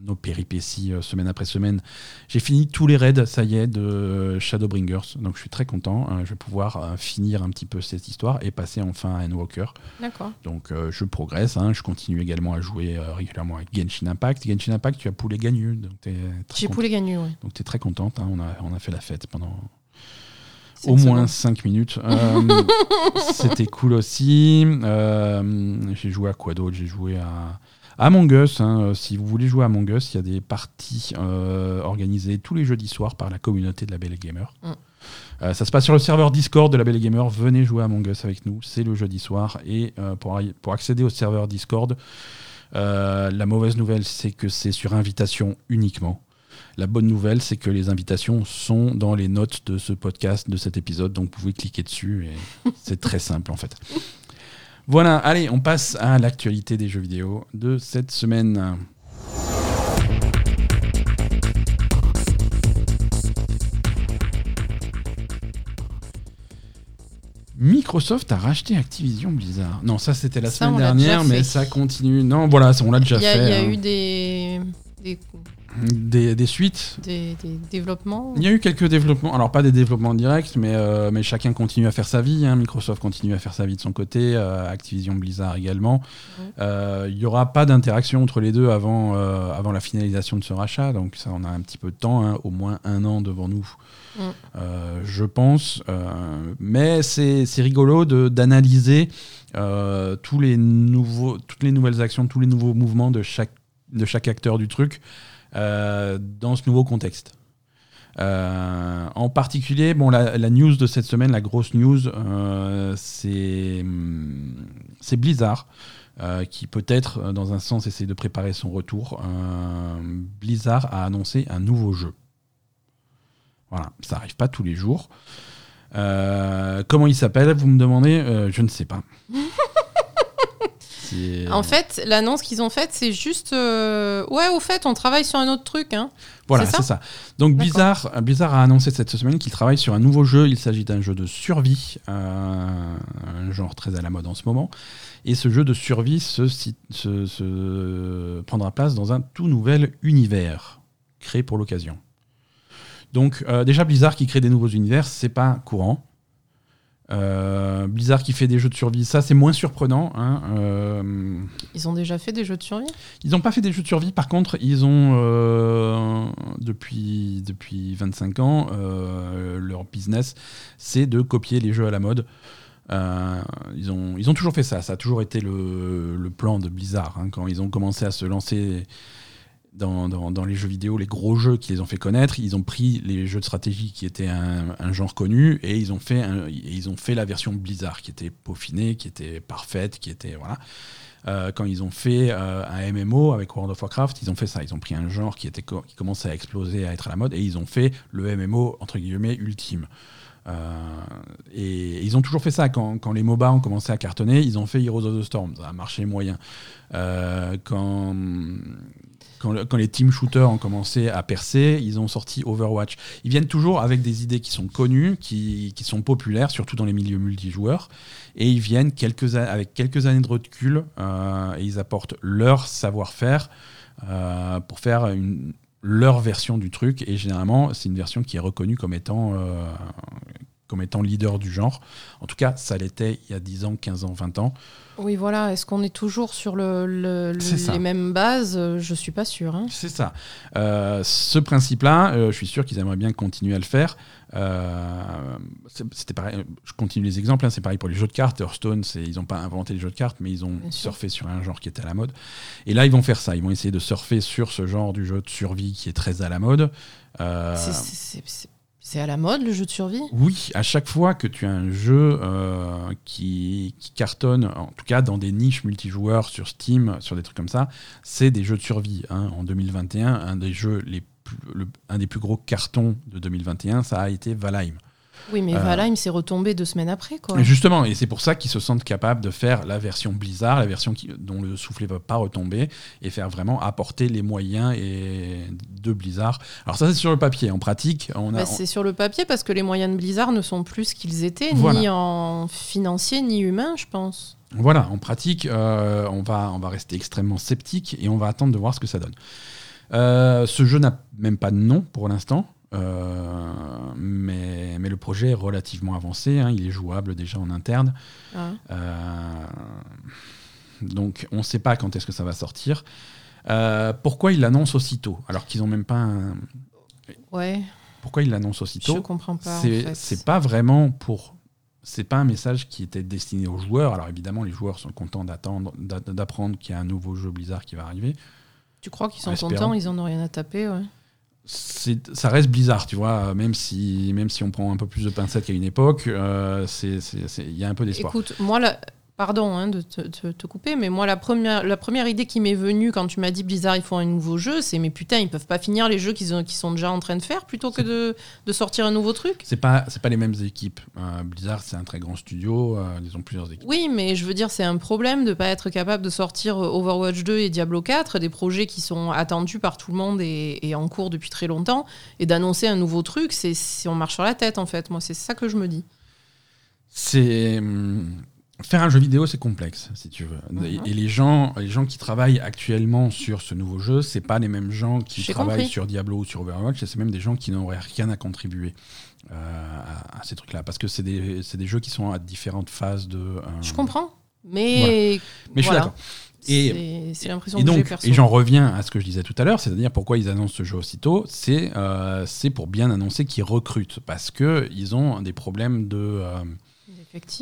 nos péripéties euh, semaine après semaine. J'ai fini tous les raids, ça y est, de Shadowbringers. Donc je suis très content. Hein. je vais pouvoir euh, finir un petit peu cette histoire et passer enfin à Endwalker. D'accord. Donc euh, je progresse. Hein. je continue également à jouer régulièrement avec Genshin Impact. Genshin Impact, tu as poulet Gagnu. J'ai poulet Gagnu, oui. Donc tu es très contente. Hein. on, a, on a fait la fête pendant au moins 5 minutes. C'était cool aussi. j'ai joué à quoi d'autre? J'ai joué à Among Us, hein, euh, si vous voulez jouer à Among Us, il y a des parties euh, organisées tous les jeudis soirs par la communauté de la Belle Gamer. Mm. Euh, ça se passe sur le serveur Discord de la Belle Gamer. Venez jouer à Among Us avec nous. C'est le jeudi soir. Et pour, pour, accéder au serveur Discord, la mauvaise nouvelle, c'est que c'est sur invitation uniquement. La bonne nouvelle, c'est que les invitations sont dans les notes de ce podcast, de cet épisode. Donc vous pouvez cliquer dessus. Et c'est très simple en fait. Voilà, allez, on passe à l'actualité des jeux vidéo de cette semaine. Microsoft a racheté Activision Blizzard. Non, ça c'était la semaine dernière, mais ça continue. Non, voilà, on l'a déjà fait. Il y a hein. eu des, des, suites. Des, développements Il y a eu quelques développements, alors pas des développements directs, mais, euh, mais chacun continue à faire sa vie. Hein. Microsoft continue à faire sa vie de son côté, euh, Activision Blizzard également. Euh, il n'y aura pas d'interaction entre les deux avant, avant la finalisation de ce rachat, donc ça on a un petit peu de temps, hein, au moins un an devant nous, je pense. mais c'est rigolo d'analyser tous les nouveaux, toutes les nouvelles actions, tous les nouveaux mouvements de chaque, de chaque acteur du truc. Euh, dans ce nouveau contexte. Euh, en particulier, bon, la, news de cette semaine, la grosse news, euh, c'est Blizzard. qui peut-être, dans un sens, essaie de préparer son retour. Blizzard a annoncé un nouveau jeu. Voilà, ça n'arrive pas tous les jours. comment il s'appelle, vous me demandez Je ne sais pas. qui En fait, l'annonce qu'ils ont faite, c'est juste. euh, Ouais, au fait, on travaille sur un autre truc. Hein. Voilà, C'est ça. Donc D'accord. Blizzard, Blizzard a annoncé cette semaine qu'il travaille sur un nouveau jeu. Il s'agit d'un jeu de survie, euh, un genre très à la mode en ce moment. Et ce jeu de survie se, sit- se- se prendra place dans un tout nouvel univers créé pour l'occasion. Donc euh, déjà Blizzard qui crée des nouveaux univers, c'est pas courant. Euh, Blizzard qui fait des jeux de survie, ça c'est moins surprenant. hein. Euh, Ils ont déjà fait des jeux de survie? ils n'ont pas fait des jeux de survie, par contre, ils ont, euh, depuis, depuis 25 ans, leur business, c'est de copier les jeux à la mode. Ils, ont, ils ont toujours fait ça, ça a toujours été le, le plan de Blizzard. hein. quand ils ont commencé à se lancer dans, les jeux vidéo, les gros jeux qui les ont fait connaître, ils ont pris les jeux de stratégie qui étaient un, genre connu et ils ont, fait la version Blizzard qui était peaufinée, qui était parfaite, qui était. Voilà. Euh, quand ils ont fait euh, un MMO avec World of Warcraft, ils ont fait ça. Ils ont pris un genre qui, qui commençait à exploser, à être à la mode, et ils ont fait le MMO, entre guillemets, ultime. Euh, et ils ont toujours fait ça. Quand, quand les MOBA ont commencé à cartonner, ils ont fait Heroes of the Storm. Ça a marché moyen. Euh, quand, quand, quand les team shooters ont commencé à percer, ils ont sorti Overwatch. Ils viennent toujours avec des idées qui sont connues, qui, qui sont populaires, surtout dans les milieux multijoueurs. Et ils viennent avec quelques années de recul euh, et ils apportent leur savoir-faire pour faire une, leur version du truc. Et généralement, c'est une version qui est reconnue comme étant, euh, comme étant leader du genre. En tout cas, ça l'était il y a 10 ans, 15 ans, 20 ans. Oui, voilà. Est-ce qu'on est toujours sur le, le- le- C'est ça. les mêmes bases? Euh, Je suis pas sûre. hein. C'est ça. Euh, ce principe-là, euh, je suis sûr qu'ils aimeraient bien continuer à le faire. Euh, C'était pareil. Je continue les exemples. hein, c'est pareil pour les jeux de cartes. Hearthstone, ils n'ont pas inventé les jeux de cartes, mais ils ont Bien sûr. surfé sur un genre qui était à la mode. Et là, ils vont faire ça. Ils vont essayer de surfer sur ce genre du jeu de survie qui est très à la mode. C'est- c'est- à la mode le jeu de survie? Oui, à chaque fois que tu as un jeu euh, qui, cartonne, en tout cas dans des niches multijoueurs sur Steam, sur des trucs comme ça, c'est des jeux de survie. hein. En 2021, un des jeux les plus, un des plus gros cartons de 2021, ça a été Valheim. Oui, mais Euh, Valheim s'est retombé deux semaines après, quoi. Justement, et c'est pour ça qu'ils se sentent capables de faire la version Blizzard, la version qui- dont le soufflet ne va pas retomber, et faire vraiment apporter les moyens et, de Blizzard. Alors ça, c'est sur le papier. En pratique, on a... Bah, c'est sur le papier parce que les moyens de Blizzard ne sont plus ce qu'ils étaient, Voilà. ni en financier ni humain, je pense. Voilà, en pratique, euh, on, va, on va rester extrêmement sceptique et on va attendre de voir ce que ça donne. Euh, ce jeu n'a même pas de nom pour l'instant, euh, mais, mais le projet est relativement avancé, hein, il est jouable déjà en interne. Ah. Euh, donc on ne sait pas quand est-ce que ça va sortir. Euh, pourquoi ils l'annoncent aussitôt alors qu'ils n'ont même pas un... Ouais, Pourquoi ils l'annoncent je aussitôt comprends pas. en c'est fait. c'est pas vraiment pour. C'est pas un message qui était destiné aux joueurs. Alors évidemment, les joueurs sont contents d'attendre, d'a- d'apprendre qu'il y a un nouveau jeu Blizzard qui va arriver. Tu crois qu'ils sont contents, ils en ont rien à taper, ouais. Ça reste Blizzard, tu vois. Même si, même si on prend un peu plus de pincettes qu'à une époque, euh, il y a un peu d'espoir. Pardon hein, de te, te- te couper, mais moi, la première, la première idée qui m'est venue quand tu m'as dit Blizzard, ils font un nouveau jeu, c'est mais putain, ils peuvent pas finir les jeux qu'ils ont- qu'ils sont déjà en train de faire plutôt que de, de sortir un nouveau truc? C'est pas, pas les mêmes équipes. Euh, Blizzard, c'est un très grand studio. euh, ils ont plusieurs équipes. Oui, mais je veux dire, c'est un problème de pas être capable de sortir euh, Overwatch 2 et Diablo 4, des projets qui sont attendus par tout le monde et, et en cours depuis très longtemps, et d'annoncer un nouveau truc, c'est si on marche sur la tête, en fait. Moi, c'est ça que je me dis. C'est hum, faire un jeu vidéo, c'est complexe, si tu veux. Mhm. Et, et les gens, les gens qui travaillent actuellement sur ce nouveau jeu, c'est pas les mêmes gens qui travaillent compris. sur Diablo ou sur Overwatch. C'est même des gens qui n'auraient rien à contribuer euh, à, à ces trucs-là, parce que c'est des, des jeux qui sont à différentes phases de. euh, Je comprends, mais. Mais je suis voilà. d'accord. Et- C'est- l'impression Et et j'en reviens à ce que je disais tout à l'heure, c'est-à-dire pourquoi ils annoncent ce jeu aussitôt, c'est euh, pour bien annoncer qu'ils recrutent, parce que ils ont des problèmes de euh.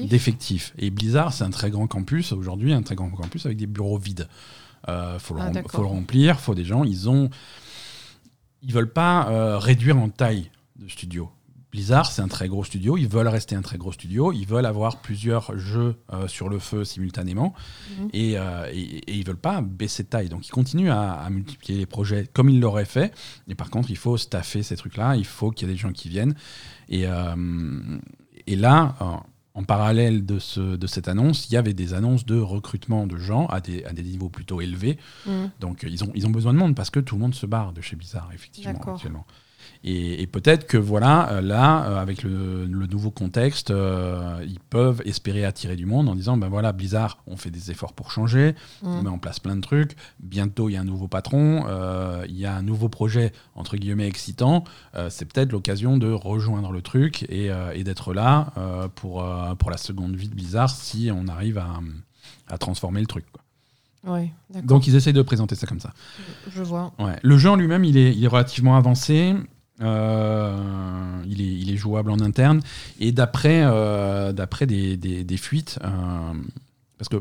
D'effectifs. Et Blizzard, c'est un très grand campus aujourd'hui, un très grand campus avec des bureaux vides. Euh, faut, le Ah, faut le remplir, faut des gens. Ils ont, ils veulent pas euh, réduire en taille de studio. Blizzard, c'est un très gros studio. Ils veulent rester un très gros studio. Ils veulent avoir plusieurs jeux euh, sur le feu simultanément. Mhm. Et, euh, et, et ils veulent pas baisser de taille. Donc ils continuent à, à multiplier les projets comme ils l'auraient fait. Et par contre, il faut staffer ces trucs-là. Il faut qu'il y ait des gens qui viennent. Et, euh, et là, en parallèle de, ce, de cette annonce, il y avait des annonces de recrutement de gens à des, à des niveaux plutôt élevés. Mm. Donc ils ont, ils ont besoin de monde parce que tout le monde se barre de chez Blizzard, effectivement, actuellement. Et, et peut-être que voilà, euh, là, euh, avec le, le nouveau contexte, euh, ils peuvent espérer attirer du monde en disant, ben voilà, Blizzard, on fait des efforts pour changer, on Mm. met en place plein de trucs. Bientôt, il y a un nouveau patron, euh, il y a un nouveau projet, entre guillemets, excitant. Euh, c'est peut-être l'occasion de rejoindre le truc et, et d'être là pour, pour la seconde vie de Blizzard si on arrive à, à transformer le truc. quoi. Ouais. Donc, ils essayent de présenter ça comme ça. Je vois. Ouais. Le jeu en lui-même, il est, il est relativement avancé. Euh, il, est, il est jouable en interne. Et d'après euh, des, des- des fuites, euh, parce que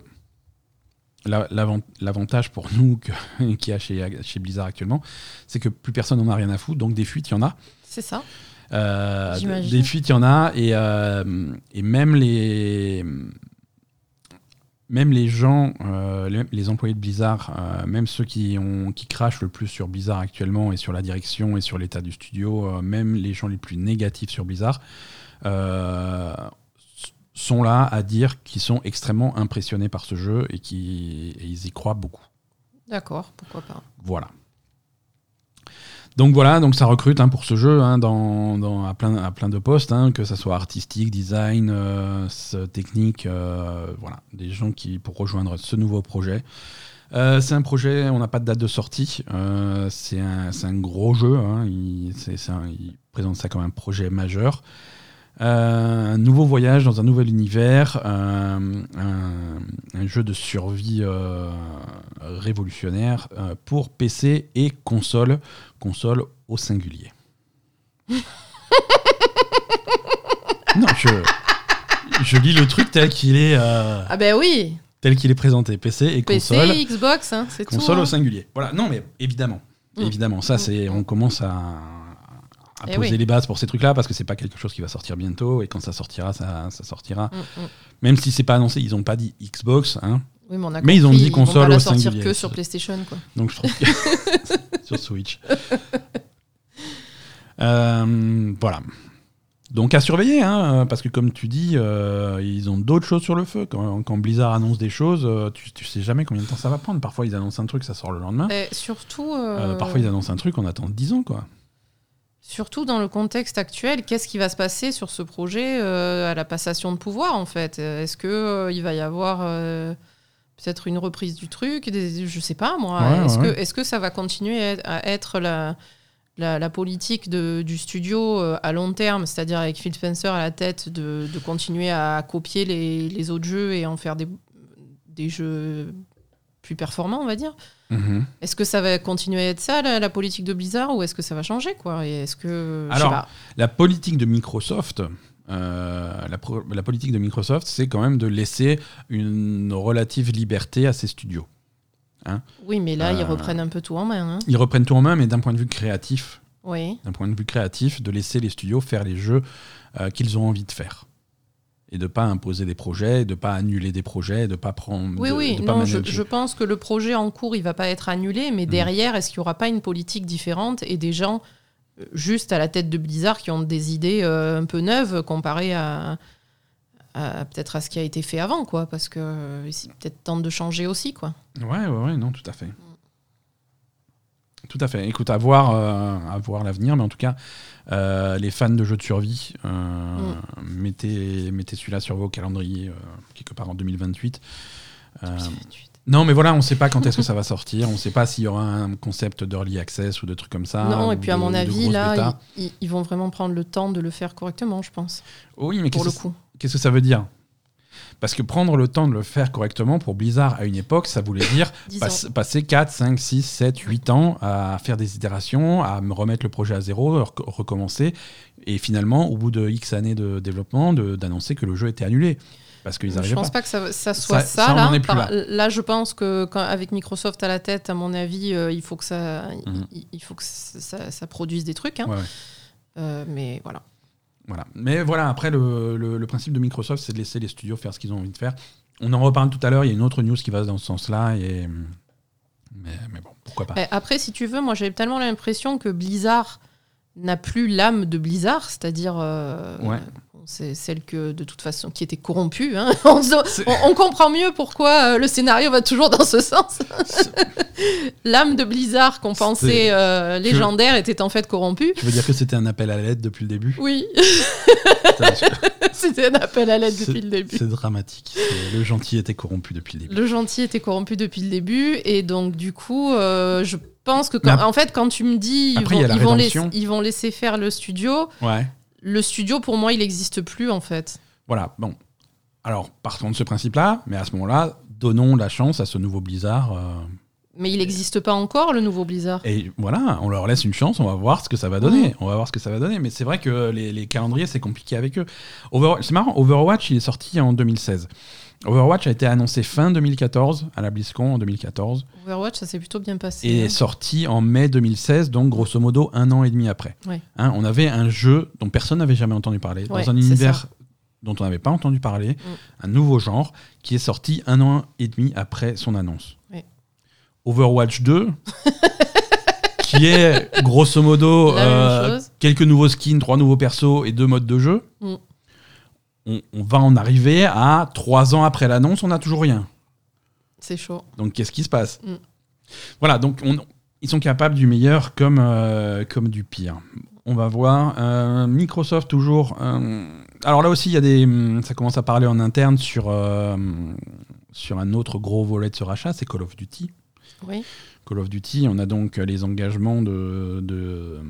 la- l'avant- l'avantage pour nous qu'il y a chez, chez Blizzard actuellement, c'est que plus personne n'en a rien à foutre. Donc des fuites, il y en a. C'est ça. Des fuites, il y en a. Et, et même les. Même les gens, euh, les, les employés de Blizzard, euh, même ceux qui, ont, qui crachent le plus sur Blizzard actuellement et sur la direction et sur l'état du studio, euh, même les gens les plus négatifs sur Blizzard, sont là à dire qu'ils sont extrêmement impressionnés par ce jeu et qu'ils y croient beaucoup. D'accord, pourquoi pas. Voilà. Donc voilà, donc ça recrute hein, pour ce jeu hein, dans, à, plein, à plein de postes, hein, que ça soit artistique, design, euh, ce- technique, euh, voilà, des gens qui pour rejoindre ce nouveau projet. Euh, c'est un projet, on n'a pas de date de sortie, c'est un, un gros jeu, il, un- il présente ça comme un projet majeur. Euh, un nouveau voyage dans un nouvel univers, euh, un, un jeu de survie euh, révolutionnaire pour PC et console, console au singulier. non, je, je lis le truc tel qu'il est, euh, Ah ben oui, tel qu'il est présenté, PC et PC, console, Xbox, hein, c'est tout. console hein. au singulier. Voilà, non mais évidemment, Mm. évidemment, ça c'est, on commence à, à Eh poser oui. les bases pour ces trucs-là parce que c'est pas quelque chose qui va sortir bientôt et quand ça sortira, ça, ça sortira. Mm, mm. Même si c'est pas annoncé, ils ont pas dit Xbox, hein. Oui, mais, on a Mais ils ont dit vont console pas la au sortir que sur PlayStation, quoi. Donc je trouve que sur Switch. Euh, voilà. Donc à surveiller, hein, parce que comme tu dis, euh, ils ont d'autres choses sur le feu. Quand, quand Blizzard annonce des choses, euh, tu, tu sais jamais combien de temps ça va prendre. Parfois ils annoncent un truc, ça sort le lendemain. Et surtout, Euh, euh, parfois ils annoncent un truc, on attend 10 ans quoi. Surtout dans le contexte actuel, qu'est-ce qui va se passer sur ce projet euh, à la passation de pouvoir, en fait? Est-ce que euh, il va y avoir euh, peut-être une reprise du truc des, Je sais pas, moi. Ouais, est-ce ouais. que, est-ce que ça va continuer à être- la, la, la politique de- du studio à long terme, c'est-à-dire avec Phil Spencer à la tête, de, de continuer à copier les, les autres jeux et en faire des, des jeux plus performants, on va dire Mhm. Est-ce que ça va continuer à être ça, la, la politique de Blizzard, ou est-ce que ça va changer, quoi? Et est-ce que... Alors, pas. La politique de Microsoft, euh, la, pro- la politique de Microsoft, c'est quand même de laisser une relative liberté à ses studios. Oui, mais là, ils euh, reprennent un peu tout en main. hein. Ils reprennent tout en main, mais d'un point de vue créatif, Oui. d'un point de vue créatif, de laisser les studios faire les jeux euh, qu'ils ont envie de faire. Et de pas imposer des projets, de pas annuler des projets, de pas prendre. Oui, de, oui, de pas non, je, pense que le projet en cours, il va pas être annulé, mais Mhm. derrière, est-ce qu'il y aura pas une politique différente et des gens euh, juste à la tête de Blizzard qui ont des idées euh, un peu neuves comparées à, à- peut-être à ce qui a été fait avant, quoi, parce que euh, c'est peut-être temps de changer aussi, quoi. Ouais, ouais, ouais, non, tout à fait. Tout à fait. Écoute, à voir, euh, à voir l'avenir, mais en tout cas, euh, les fans de jeux de survie, euh, mettez, mettez celui-là sur vos calendriers, euh, quelque part en 2028. Euh, non, mais voilà, on ne sait pas quand est-ce que ça va sortir, on ne sait pas s'il y aura un concept d'early access ou de trucs comme ça. non, et puis à mon avis, là, ils, vont vraiment prendre le temps de le faire correctement, je pense, Oui, mais pour qu'est-ce le que- coup. qu'est-ce que ça veut dire? Parce que prendre le temps de le faire correctement pour Blizzard à une époque, ça voulait dire 10 Passe- ans. passer 4, 5, 6, 7, 8 ans à faire des itérations, à me remettre le projet à zéro, rec- recommencer, et finalement, au bout de X années de développement, d'annoncer que le jeu était annulé. Parce qu'ils Je pense pas. pas que ça, ça soit Ça- là. là. là, je pense que quand, avec Microsoft à la tête, à mon avis, euh, il faut que ça, Mhm. il, il faut que ça, ça- ça produise des trucs. hein. Ouais, ouais. Euh, mais voilà. Voilà. Mais voilà, après, le, le- le principe de Microsoft, c'est de laisser les studios faire ce qu'ils ont envie de faire. On en reparle tout à l'heure, il y a une autre news qui va dans ce sens-là, et... mais, mais bon, pourquoi pas. Après, si tu veux, moi j'ai tellement l'impression que Blizzard n'a plus l'âme de Blizzard, c'est-à-dire euh, Ouais. C'est celle que de toute façon qui était corrompue. Hein. On, comprend mieux pourquoi euh, le scénario va toujours dans ce sens. L'âme de Blizzard qu'on pensait euh, légendaire était en fait corrompue. Tu veux dire que c'était un appel à l'aide depuis le début Oui. c'était un appel à l'aide depuis le début. C'est dramatique. Le gentil était corrompu depuis le début. Le gentil était corrompu depuis le début et donc du coup, euh, je pense que quand, en fait quand tu me dis ils, vont, ils vont laisser faire le studio. Ouais le studio, pour moi, il n'existe plus, en fait. Voilà, bon. Alors, partons de ce principe-là, mais à ce moment-là, donnons la chance à ce nouveau Blizzard. Euh, mais il n'existe pas encore, le nouveau Blizzard. Et voilà, on leur laisse une chance, on va voir ce que ça va donner. On va voir ce que ça va donner. Mais c'est vrai que les, calendriers, c'est compliqué avec eux. c'est marrant, Overwatch, il est sorti en 2016. Overwatch a été annoncé fin 2014 à la BlizzCon en 2014. Overwatch, ça s'est plutôt bien passé. Et est hein. sorti en mai 2016, donc grosso modo un an et demi après. Hein, on avait un jeu dont personne n'avait jamais entendu parler, dans un univers dont on n'avait pas entendu parler, mm. un nouveau genre, qui est sorti un an et demi après son annonce. Overwatch 2, qui est grosso modo euh, quelques nouveaux skins, trois nouveaux persos et deux modes de jeu. Mm on, va en arriver à trois ans après l'annonce, on n'a toujours rien. C'est chaud. Donc qu'est-ce qui se passe mm. Voilà, donc ils sont capables du meilleur comme, euh, comme du pire. On va voir. Euh, Microsoft toujours. Euh, alors là aussi, il y a des, ça commence à parler en interne sur, sur un autre gros volet de ce rachat, c'est Call of Duty. Oui. Call of Duty, on a donc les engagements de,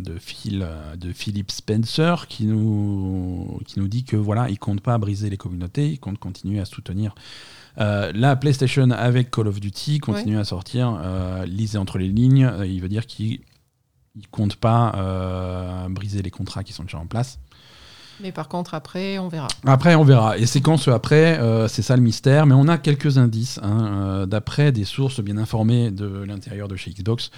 de, Phil, de Philip Spencer qui nous, qui nous dit que voilà, il compte pas briser les communautés, il compte continuer à soutenir euh, la PlayStation avec Call of Duty, continuer à sortir, euh, lisez entre les lignes, il veut dire qu'il ne compte pas briser les contrats qui sont déjà en place. Mais par contre, après, on verra. Après, on verra. Et c'est quand ce après, c'est ça le mystère. Mais on a quelques indices, hein, d'après des sources bien informées de l'intérieur de chez Xbox.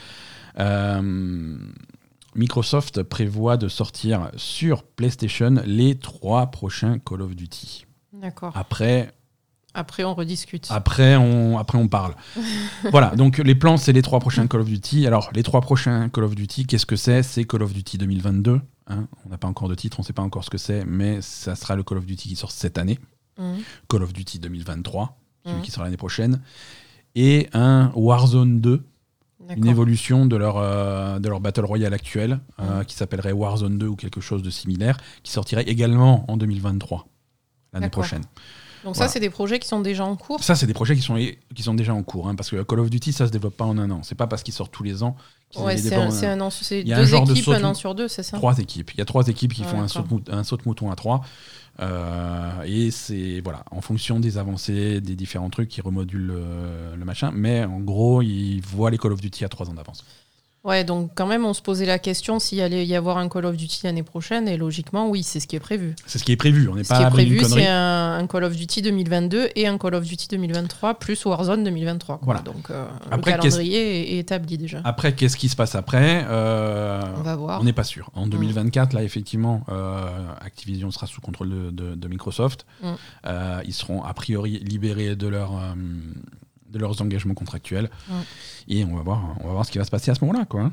Microsoft prévoit de sortir sur PlayStation les trois prochains Call of Duty. D'accord. Après. Après, on rediscute. Après, on, après, on parle. voilà, donc les plans, c'est les trois prochains Call of Duty. Alors, les trois prochains Call of Duty, qu'est-ce que c'est? C'est Call of Duty 2022. Hein. on n'a pas encore de titre, on ne sait pas encore ce que c'est, mais ça sera le Call of Duty qui sort cette année. Mmh. Call of Duty 2023, celui mmh. qui sort l'année prochaine. Et un Warzone 2 une évolution de leur, euh, de leur Battle Royale actuel, euh, qui s'appellerait Warzone 2 ou quelque chose de similaire, qui sortirait également en 2023, l'année prochaine. Donc ça, c'est des projets qui sont déjà en cours? Ça, c'est des projets qui sont, qui sont déjà en cours, hein, parce que Call of Duty, ça se développe pas en un an. C'est pas parce qu'ils sortent tous les ans. Ouais, c'est un, un, an, c'est deux équipes, un an sur deux, c'est ça? Trois équipes. Il y a trois équipes qui font un saut, un saut de mouton à trois. Euh, et c'est voilà, en fonction des avancées, des différents trucs qui remodulent le, le, machin. Mais en gros, ils voient les Call of Duty à trois ans d'avance. Ouais, donc quand même, on se posait la question s'il allait y avoir un Call of Duty l'année prochaine, et logiquement, oui, c'est ce qui est prévu. C'est ce qui est prévu, on n'est pas Ce qui est prévu, c'est un, Call of Duty 2022 et un Call of Duty 2023, plus Warzone 2023. Voilà. Donc euh, après, le calendrier est, établi déjà. Après, qu'est-ce qui se passe après euh, On va voir. On n'est pas sûr. En 2024, mm. là, effectivement, euh, Activision sera sous contrôle de, Microsoft. Mm. ils seront a priori libérés de leur de leurs engagements contractuels. Et on va, voir, on va voir ce qui va se passer à ce moment-là. Quoi. Hein.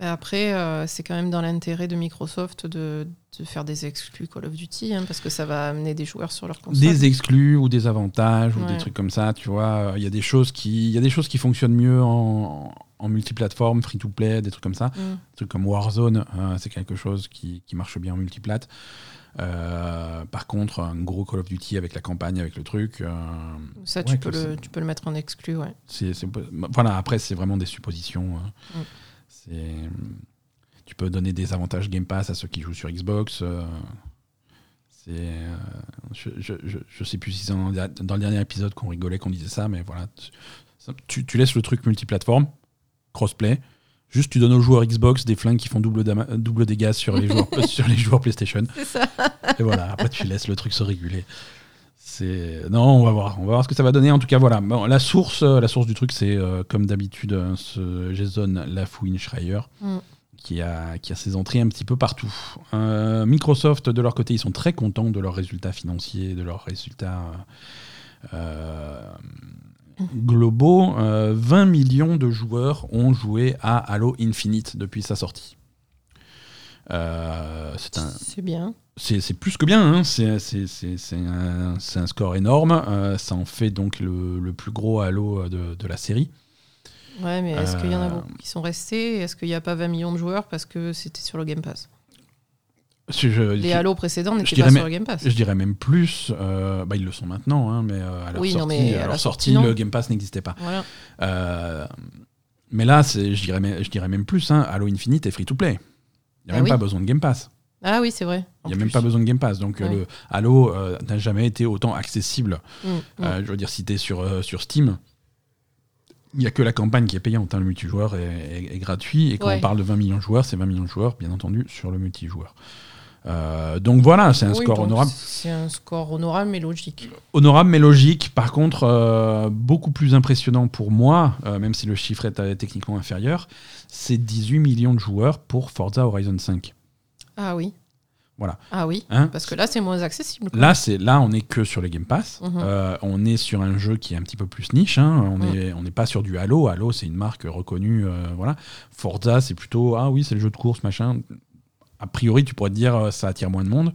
Après, euh, c'est quand même dans l'intérêt de Microsoft de, de, faire des exclus Call of Duty, hein, parce que ça va amener des joueurs sur leur console. Des exclus ou des avantages ou des trucs comme ça, tu vois. Il y a des choses qui, y a des choses qui fonctionnent mieux en, en multiplateforme, free-to-play, des trucs comme ça. Mm. Des trucs comme Warzone, euh, c'est quelque chose qui, qui, marche bien en multiplate. Euh, par contre, un gros Call of Duty avec la campagne, avec le truc. Euh, ça, tu, peux le, tu peux le mettre en exclu, ouais. voilà, après, c'est vraiment des suppositions. Hein. Mm. Tu peux donner des avantages Game Pass à ceux qui jouent sur Xbox. Euh, je, je, je, sais plus si c'est dans, le dernier épisode qu'on rigolait, qu'on disait ça, mais voilà. Tu, tu laisses le truc multiplateforme, crossplay Juste, tu donnes aux joueurs Xbox des flingues qui font double, double dégâts sur les, joueurs, sur les joueurs PlayStation. C'est ça. Et voilà, après, tu laisses le truc se réguler. C'est non, on va voir, on va voir ce que ça va donner. En tout cas, voilà. la source, euh, la source du truc, c'est euh, comme d'habitude euh, ce Jason Lafouine-Schreier mm. qui a qui a ses entrées un petit peu partout. Microsoft, de leur côté, ils sont très contents de leurs résultats financiers, de leurs résultats globaux, 20 euh, millions de joueurs ont joué à Halo Infinite depuis sa sortie. c'est bien. C'est plus que bien, hein. c'est un, un, score énorme. ça en fait donc le, le plus gros Halo de, de la série. Ouais, mais est-ce qu'il y en a beaucoup qui sont restés? Est-ce qu'il n'y a pas 20 millions de joueurs parce que c'était sur le Game Pass? Les Halo précédents n'étaient pas sur le Game Pass. Je dirais même plus. Euh, bah, ils le sont maintenant, hein, mais euh, à leur sortie, mais à leur sortie, le Game Pass n'existait pas. Euh, mais là, je dirais, je dirais même plus. Hein, Halo Infinite est free to play. Il n'y a ah même pas besoin de Game Pass. Ah oui, c'est vrai. Il n'y a même pas besoin de Game Pass. Donc le Halo n'a jamais été autant accessible. Mm, mm. je veux dire, si tu es sur, sur Steam, il n'y a que la campagne qui est payante. Hein, le multijoueur est, gratuit. Et quand on parle de 20 millions de joueurs, c'est 20 millions de joueurs, bien entendu, sur le multijoueur. Euh, donc voilà, c'est un score honorable. C'est un score honorable mais logique. Honorable mais logique. Par contre, euh, beaucoup plus impressionnant pour moi, euh, même si le chiffre est techniquement inférieur, c'est 18 millions de joueurs pour Forza Horizon 5. Ah oui. Voilà. Ah oui, hein parce que là c'est moins accessible. Là c'est là on est que sur les Game Pass. Mhm. on est sur un jeu qui est un petit peu plus niche. Hein. On est on n'est pas sur du Halo. Halo c'est une marque reconnue. voilà. Forza c'est plutôt ah oui c'est le jeu de course machin a priori, tu pourrais te dire euh, ça attire moins de monde.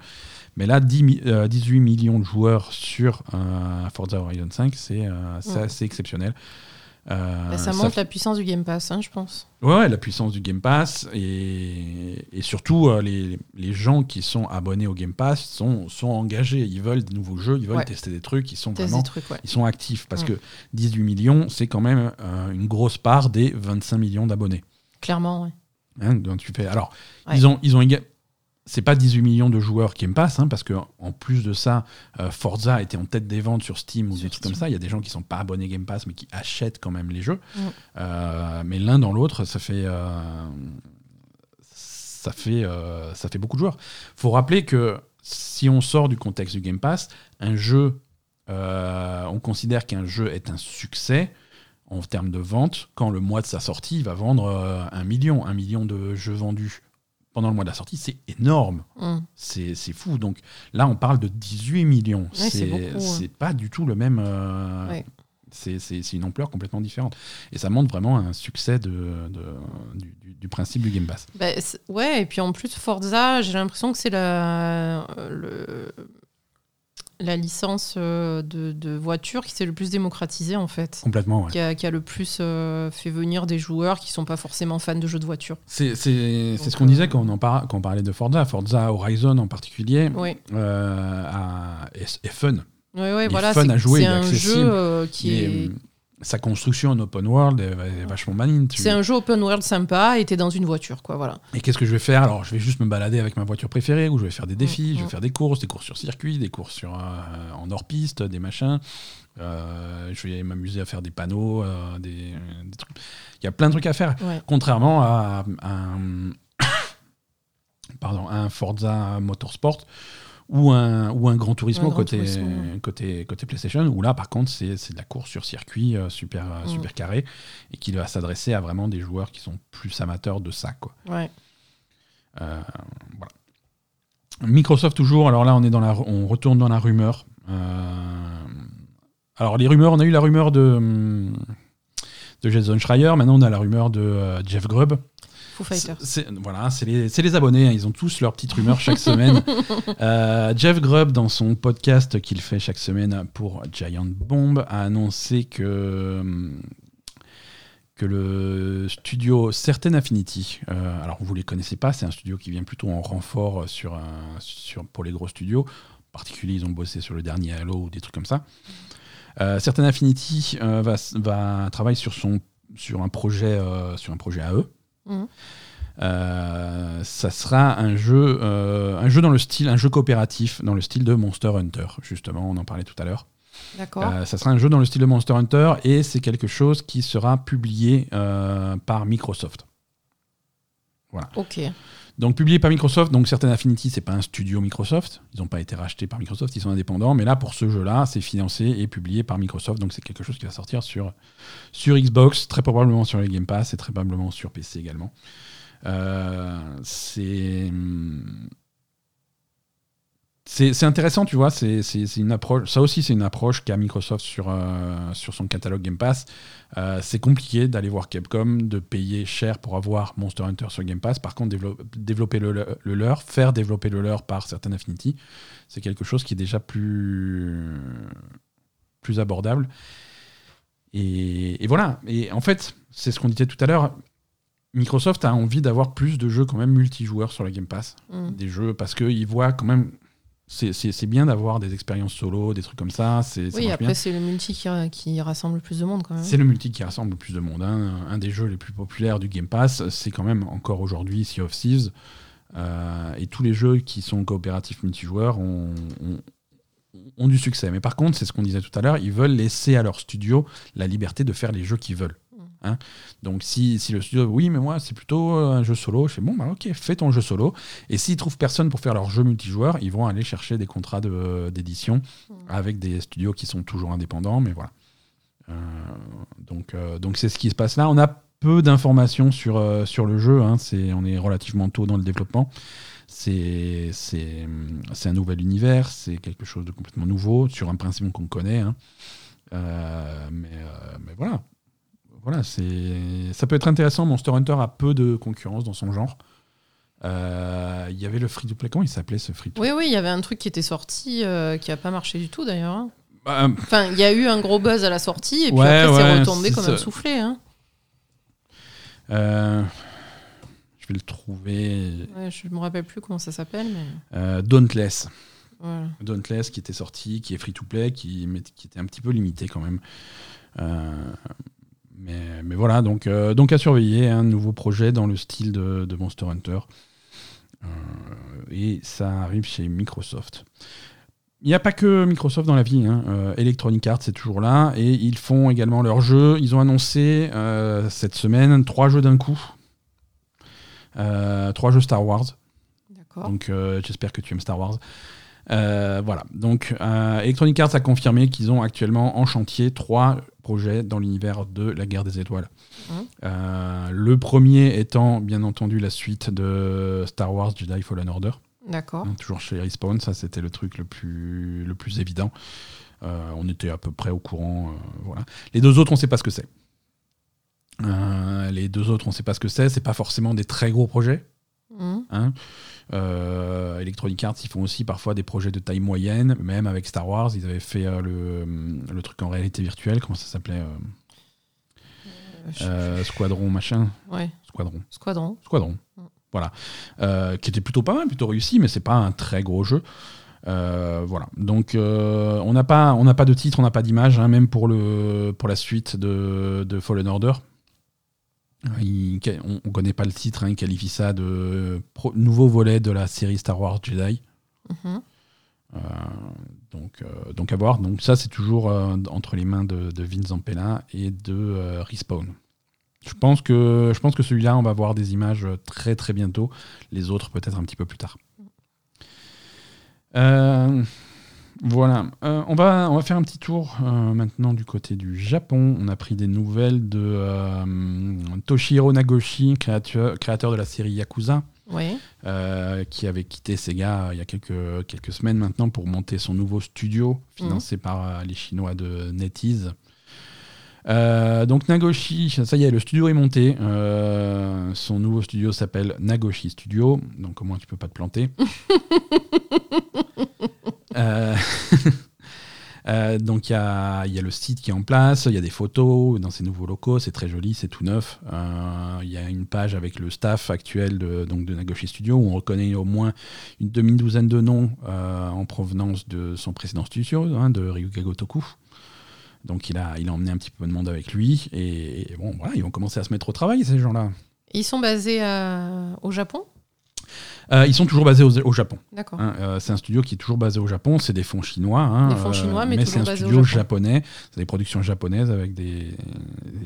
Mais là, 18 euh, millions de joueurs sur euh, Forza Horizon 5, c'est assez exceptionnel. Bah, ça montre la puissance du Game Pass, hein, je pense. Ouais, la puissance du Game Pass et, et surtout les, les, gens qui sont abonnés au Game Pass sont, sont engagés. Ils veulent des nouveaux jeux, ils veulent tester des trucs, ils sont vraiment ils sont actifs parce que 18 millions, c'est quand même une grosse part des 25 millions d'abonnés. Clairement, oui. Hein, tu fais. Alors, ils ont, ils ont c'est pas 18 millions de joueurs qui me passent, hein, parce que en plus de ça, euh, Forza était en tête des ventes sur Steam ou des trucs comme ça. Il y a des gens qui sont pas abonnés Game Pass, mais qui achètent quand même les jeux. Mm. Euh, mais l'un dans l'autre, ça fait, euh, ça fait, ça fait beaucoup de joueurs. Faut rappeler que si on sort du contexte du Game Pass, un jeu, on considère qu'un jeu est un succès en termes de vente, quand le mois de sa sortie, il va vendre euh, un million, un million de jeux vendus pendant le mois de la sortie, c'est énorme. Mm. C'est fou. Donc là, on parle de 18 millions. c'est pas du tout le même. Euh, c'est une ampleur complètement différente. Et ça montre vraiment un succès de, du, principe du Game Pass. Bah, ouais, et puis en plus, Forza, j'ai l'impression que c'est le, la licence euh, de, voiture qui s'est le plus démocratisée en fait. Complètement, qui, a, le plus euh, fait venir des joueurs qui sont pas forcément fans de jeux de voiture. C'est ce qu'on disait euh, quand on, en quand on parlait de Forza. Forza Horizon en particulier oui. est, fun. Oui, oui, voilà, fun à jouer, c'est un jeu qui est sa construction en open world est, vachement maligne. C'est un jeu open world sympa et t'es dans une voiture, quoi, voilà. Et qu'est-ce que je vais faire? Alors, je vais juste me balader avec ma voiture préférée, ou je vais faire des défis, mm, je vais mm. faire des courses, des courses sur circuit, des courses sur, euh, en hors-piste, des machins. Euh, je vais m'amuser à faire des panneaux, euh, des, trucs. Il y a plein de trucs à faire. Contrairement à, un, pardon, à un Forza Motorsport ou un, ou un Grand Turismo côté, côté, côté PlayStation, où là, par contre, c'est de la course sur circuit euh, super, euh, mm. super carré et qui va s'adresser à vraiment des joueurs qui sont plus amateurs de ça. Quoi. Ouais. Euh, voilà. Microsoft, toujours, alors là, on, est dans la, on retourne dans la rumeur. alors, les rumeurs, on a eu la rumeur de, de Jason Schreier, maintenant on a la rumeur de Jeff Grubb. Foo Fighters. Voilà, c'est les, les, abonnés, hein. ils ont tous leur petite rumeur chaque semaine. Euh, Jeff Grubb, dans son podcast qu'il fait chaque semaine pour Giant Bomb, a annoncé que, que le studio Certain Affinity, euh, alors vous ne les connaissez pas, c'est un studio qui vient plutôt en renfort sur, sur, pour les gros studios. En particulier, ils ont bossé sur le dernier Halo ou des trucs comme ça. Euh, Certain Affinity va, va travailler sur, son, sur, un projet, sur un projet à eux. Mhm. Euh, ça sera un jeu, euh, un jeu dans le style, un jeu coopératif dans le style de Monster Hunter. Justement, on en parlait tout à l'heure. D'accord. Euh, ça sera un jeu dans le style de Monster Hunter et c'est quelque chose qui sera publié par Microsoft. Voilà. Ok. Donc publié par Microsoft, donc Certain Affinity, c'est pas un studio Microsoft, ils n'ont pas été rachetés par Microsoft, ils sont indépendants, mais là pour ce jeu-là, c'est financé et publié par Microsoft, donc c'est quelque chose qui va sortir sur, sur Xbox, très probablement sur les Game Pass et très probablement sur PC également. Euh, c'est c'est intéressant, tu vois. C'est une approche. Ça aussi, c'est une approche qu'a Microsoft sur, euh, sur son catalogue Game Pass. Euh, c'est compliqué d'aller voir Capcom, de payer cher pour avoir Monster Hunter sur Game Pass. Par contre, développer le, leur, faire développer le leur par certaines Affinity, c'est quelque chose qui est déjà plus, plus abordable. Et, voilà. Et en fait, c'est ce qu'on disait tout à l'heure. Microsoft a envie d'avoir plus de jeux quand même multijoueurs sur la Game Pass. Mm. Des jeux parce qu'ils voient quand même c'est bien d'avoir des expériences solo, des trucs comme ça. Oui, après, c'est le multi qui, rassemble le plus de monde quand même. C'est le multi qui rassemble le plus de monde. Hein. Un des jeux les plus populaires du Game Pass, c'est quand même encore aujourd'hui Sea of Thieves. Euh, et tous les jeux qui sont coopératifs multijoueurs ont, ont du succès. Mais par contre, c'est ce qu'on disait tout à l'heure, ils veulent laisser à leur studio la liberté de faire les jeux qu'ils veulent. Hein. Donc si, si, le studio, oui, mais moi c'est plutôt euh, un jeu solo, je fais bon, bah ok, fais ton jeu solo. Et s'ils trouvent personne pour faire leur jeu multijoueur, ils vont aller chercher des contrats d'édition mmh. avec des studios qui sont toujours indépendants, mais voilà. Euh, donc euh, donc c'est ce qui se passe là. On a peu d'informations sur, sur le jeu, hein. c'est, on est relativement tôt dans le développement. C'est un nouvel univers, c'est quelque chose de complètement nouveau, sur un principe qu'on connaît. Hein. mais, mais voilà, voilà, c'est ça peut être intéressant. Monster Hunter a peu de concurrence dans son genre. Euh, il y avait le free to play. Comment il s'appelait ce free to play Oui, oui, il y avait un truc qui était sorti euh, qui a pas marché du tout d'ailleurs. Hein. Bah, enfin, il y a eu un gros buzz à la sortie et puis après c'est retombé comme un soufflé. Hein. Euh, je vais le trouver. Ouais, je me rappelle plus comment ça s'appelle. Mais... Dauntless. Dauntless qui était sorti, qui est free to play, qui, qui était un petit peu limité quand même. Mais, voilà, donc, euh, donc à surveiller, un nouveau projet dans le style de, Monster Hunter. Euh, et ça arrive chez Microsoft. Il n'y a pas que Microsoft dans la vie. Hein. Euh, Electronic Arts est toujours là et ils font également leurs jeux. Ils ont annoncé cette semaine trois jeux d'un coup. trois jeux Star Wars. Donc j'espère que tu aimes Star Wars. voilà. Donc Electronic Arts a confirmé qu'ils ont actuellement en chantier trois projet dans l'univers de la guerre des étoiles. Mmh. Euh, le premier étant bien entendu la suite de Star Wars Jedi Fallen Order. D'accord. Hein, toujours chez Respawn, ça c'était le truc le plus, le plus évident. Euh, on était à peu près au courant. Euh, voilà. Les deux autres, on ne sait pas ce que c'est. les deux autres, on ne sait pas ce que c'est. C'est pas forcément des très gros projets. Mmh. Hein euh, Electronic Arts, ils font aussi parfois des projets de taille moyenne, même avec Star Wars, ils avaient fait euh, le, truc en réalité virtuelle, comment ça s'appelait euh, Squadron machin Ouais. Squadron. Squadron. Squadron. Mm. Voilà. qui était plutôt pas mal, plutôt réussi, mais c'est pas un très gros jeu. voilà. Donc on n'a pas, on n'a pas de titre, on n'a pas d'image, hein, même pour le, pour la suite de, de Fallen Order on ne connaît pas le titre, hein, il qualifie ça de nouveau volet de la série Star Wars Jedi. Mhm. Euh, donc, euh, donc à voir. Donc ça, c'est toujours euh, entre les mains de, de Vince Zampella et de Respawn. Je pense que, je pense que celui-là, on va voir des images très très bientôt. Les autres, peut-être un petit peu plus tard. Voilà, euh, on, va, on va faire un petit tour euh, maintenant du côté du Japon. On a pris des nouvelles de euh, Toshihiro Nagoshi, créateur, créateur de la série Yakuza, qui avait quitté Sega il y a quelques, quelques semaines maintenant pour monter son nouveau studio, financé mhm. par les Chinois de NetEase. donc Nagoshi, ça y est, le studio est monté. son nouveau studio s'appelle Nagoshi Studio. Donc au moins tu peux pas te planter. Euh, euh, donc il y a, le site qui est en place, il y a des photos dans ces nouveaux locaux, c'est très joli, c'est tout neuf. Euh, il y a une page avec le staff actuel de, donc de Nagoshi Studio où on reconnaît au moins une demi-douzaine de noms en provenance de son précédent studio, hein, de Ryuga Gotoku. Donc il a, il a emmené un petit peu de monde avec lui et, bon voilà, ils vont commencer à se mettre au travail ces gens-là. Ils sont basés au Japon? Euh, ils sont toujours basés au, Japon. D'accord. Hein, euh, c'est un studio qui est toujours basé au Japon. C'est des fonds chinois. Hein, des fonds euh, chinois, mais, c'est un studio japonais. C'est des productions japonaises avec des.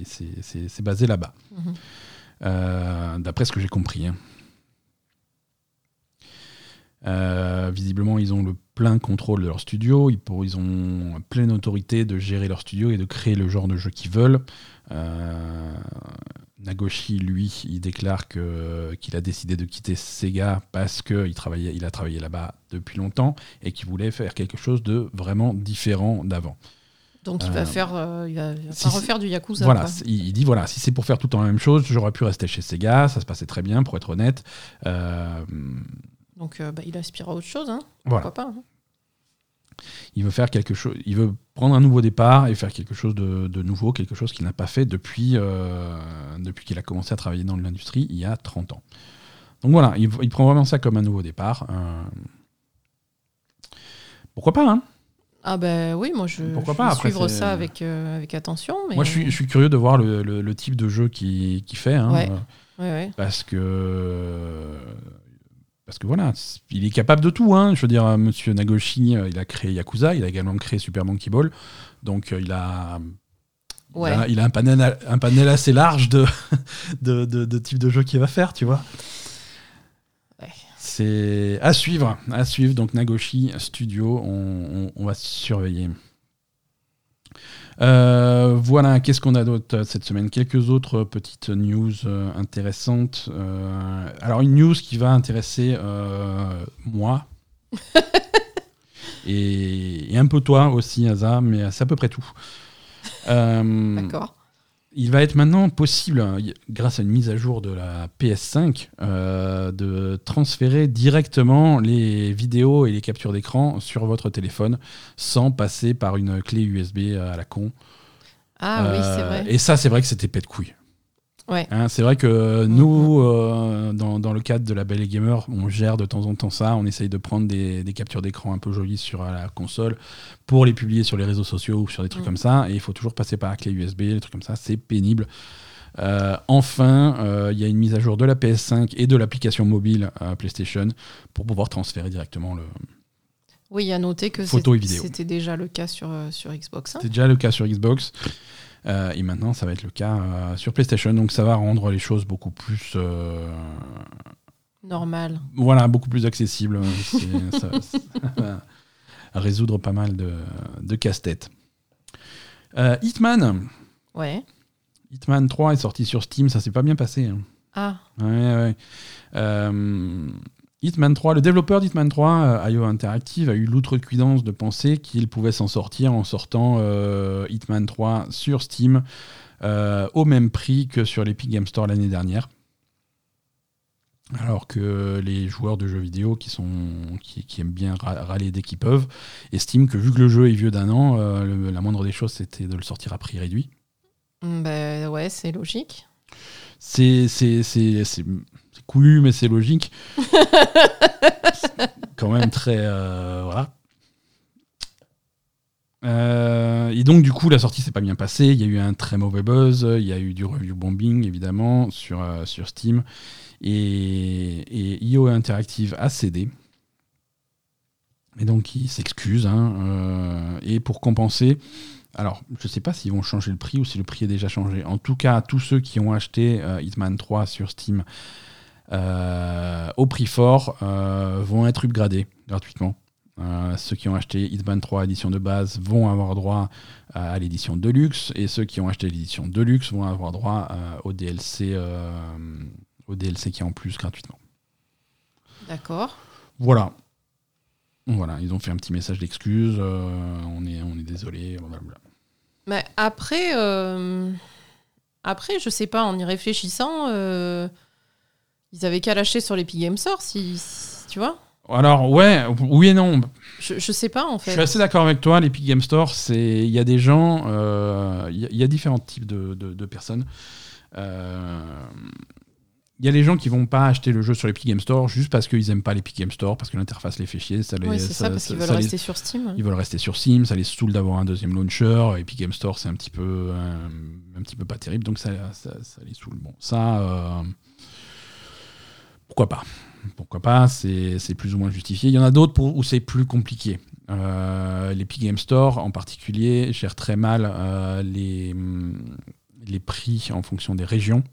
C'est basé là-bas. Mhm. D'après ce que j'ai compris. Hein. visiblement, ils ont le plein contrôle de leur studio, ils, pour, ils ont pleine autorité de gérer leur studio et de créer le genre de jeu qu'ils veulent. Nagoshi, lui, il déclare que, qu'il a décidé de quitter Sega parce qu'il travaillait, il a travaillé là-bas depuis longtemps et qu'il voulait faire quelque chose de vraiment différent d'avant. Donc il va Euh, faire, euh, il va, il va si pas c'est- refaire du Yakuza. Voilà, quoi. il, dit voilà, si c'est pour faire tout le temps la même chose, j'aurais pu rester chez Sega, ça se passait très bien, pour être honnête. Euh, Donc bah, il aspire à autre chose, hein. voilà, pourquoi pas. hein. Il veut faire quelque chose, il veut prendre un nouveau départ et faire quelque chose de, de nouveau, quelque chose qu'il n'a pas fait depuis, euh, depuis qu'il a commencé à travailler dans l'industrie il y a 30 ans. Donc voilà, il, il prend vraiment ça comme un nouveau départ. euh. Pourquoi pas hein? Ah ben oui, moi je, Pourquoi je pas, vais après, suivre ça avec, euh, avec attention. Mais... Moi je suis, je suis curieux de voir le, le- le type de jeu qu'il fait. hein, Ouais. Ouais, ouais. parce que parce que voilà, il est capable de tout. Hein. Je veux dire, euh, Monsieur Nagoshi, euh, il a créé Yakuza, il a également créé Super Monkey Ball, donc euh, il a il a, il a un panel un panel assez large de de, de, de types de jeux qu'il va faire, tu vois. Ouais. C'est à suivre, à suivre. Donc Nagoshi Studio, on, on- on va surveiller. Euh, voilà, qu'est-ce qu'on a d'autre euh, cette semaine? Quelques autres petites news euh, intéressantes. Euh, alors une news qui va intéresser euh, moi et, et un peu toi aussi, Asa, mais c'est à peu près tout. Euh, D'accord. Il va être maintenant possible, hein, grâce à une mise à jour de la PS5, euh, de transférer directement les vidéos et les captures d'écran sur votre téléphone sans passer par une clé USB à la con. Ah oui, c'est Euh, vrai. Et ça, c'est vrai que c'était pète couille. Ouais. Hein, c'est vrai que nous, euh, dans, dans le cadre de la Belle et Gamer, on gère de temps en temps ça. On essaye de prendre des, des captures d'écran un peu jolies sur la console pour les publier sur les réseaux sociaux ou sur des trucs Mm. comme ça. Et il faut toujours passer par la clé USB, des trucs comme ça. C'est pénible. Euh, enfin, euh, il y a une mise à jour de la PS5 et de l'application mobile euh, PlayStation pour pouvoir transférer directement le. Oui, il y a noté que c'était déjà le cas sur, sur Xbox. hein. C'était déjà le cas sur Xbox. Euh, et maintenant, ça va être le cas euh, sur PlayStation. Donc, ça va rendre les choses beaucoup plus. euh, Normal. Voilà, beaucoup plus accessible. C'est- ça, ça va résoudre pas mal de, de casse-tête. Euh, Hitman. Ouais. Hitman 3 est sorti sur Steam, ça s'est pas bien passé. hein. Ah, Ouais, ouais. Hitman 3, le développeur d'Hitman 3, euh, IO Interactive, a eu l'outrecuidance de penser qu'il pouvait s'en sortir en sortant euh, Hitman 3 sur Steam euh, au même prix que sur l'Epic Game Store l'année dernière. Alors que les joueurs de jeux vidéo qui, sont, qui, qui aiment bien râler dès qu'ils peuvent estiment que vu que le jeu est vieux d'un an, euh, le- la moindre des choses c'était de le sortir à prix réduit. Ben ouais, c'est logique. C'est couillu, mais c'est logique. Quand même très. euh, voilà. Euh, et donc, du coup, la sortie s'est pas bien passée. Il y a eu un très mauvais buzz. Il y a eu du review bombing, évidemment, sur, euh, sur Steam. Et, et IO Interactive a cédé. Et donc, il s'excuse. hein, et pour compenser, alors, je sais pas s'ils vont changer le prix ou si le prix est déjà changé. En tout cas, tous ceux qui ont acheté euh, Hitman 3 sur Steam au prix fort euh, vont être upgradés gratuitement. Euh, ceux qui ont acheté Hitman 3 édition de base vont avoir droit à, à l'édition Deluxe et ceux qui ont acheté l'édition Deluxe vont avoir droit euh, au DLC euh, au DLC qui est en plus gratuitement. D'accord. Voilà. Voilà, ils ont fait un petit message d'excuse. euh, on, est, on est désolé. blablabla. Mais après, euh, après, je sais pas, en y réfléchissant, euh, ils avaient qu'à lâcher sur l'Epic Game Store, si, si- tu vois. Alors, ouais, oui et non. Je, je sais pas en Je fait. suis assez d'accord avec toi. L'Epic Game Store, c'est il y a des gens, euh, il y, a- il y a différents types de, de- de personnes. Euh, Il y a les gens qui vont pas acheter le jeu sur l'Epic Game Store juste parce qu'ils aiment pas l'Epic Game Store, parce que l'interface les fait chier. Ça les, Oui, c'est ça, parce qu'ils veulent ça les- rester sur Steam. ils veulent rester sur Steam, ça les saoule d'avoir un deuxième launcher. Epic Game Store, c'est un petit peu, un, un petit peu pas terrible, donc ça, ça, ça les saoule. Bon, ça, euh, pourquoi pas Pourquoi pas C'est plus ou moins justifié. Il y en a d'autres où c'est plus compliqué. Euh, L'Epic Game Store, en particulier, gère très mal euh, les, hum, les prix en fonction des régions.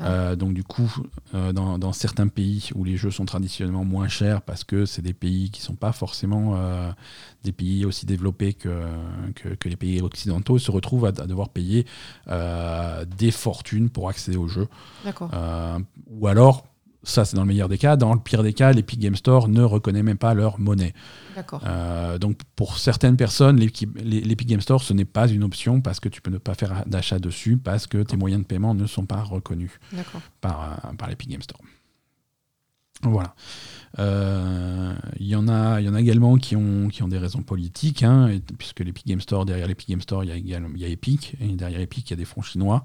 Euh, donc du coup, euh, dans, dans, certains pays où les jeux sont traditionnellement moins chers, parce que c'est des pays qui ne sont pas forcément euh, des pays aussi développés que, que, que, les pays occidentaux, se retrouvent à, à devoir payer des fortunes pour accéder aux jeux. Ou alors, ça, c'est dans le meilleur des cas. Dans le pire des cas, l'Epic Game Store ne reconnaît même pas leur monnaie. Euh, donc, pour certaines personnes, l'Epic Game Store, ce n'est pas une option parce que tu peux ne pas faire d'achat dessus parce que tes moyens de paiement ne sont pas reconnus par, euh, par l'Epic Game Store. Voilà. Il euh, y, en a, y en a également qui ont, qui ont des raisons politiques, hein, puisque l'Epic Game Store, derrière l'Epic Game Store, il y, a, y a Epic, et derrière Epic, il y a des fonds chinois.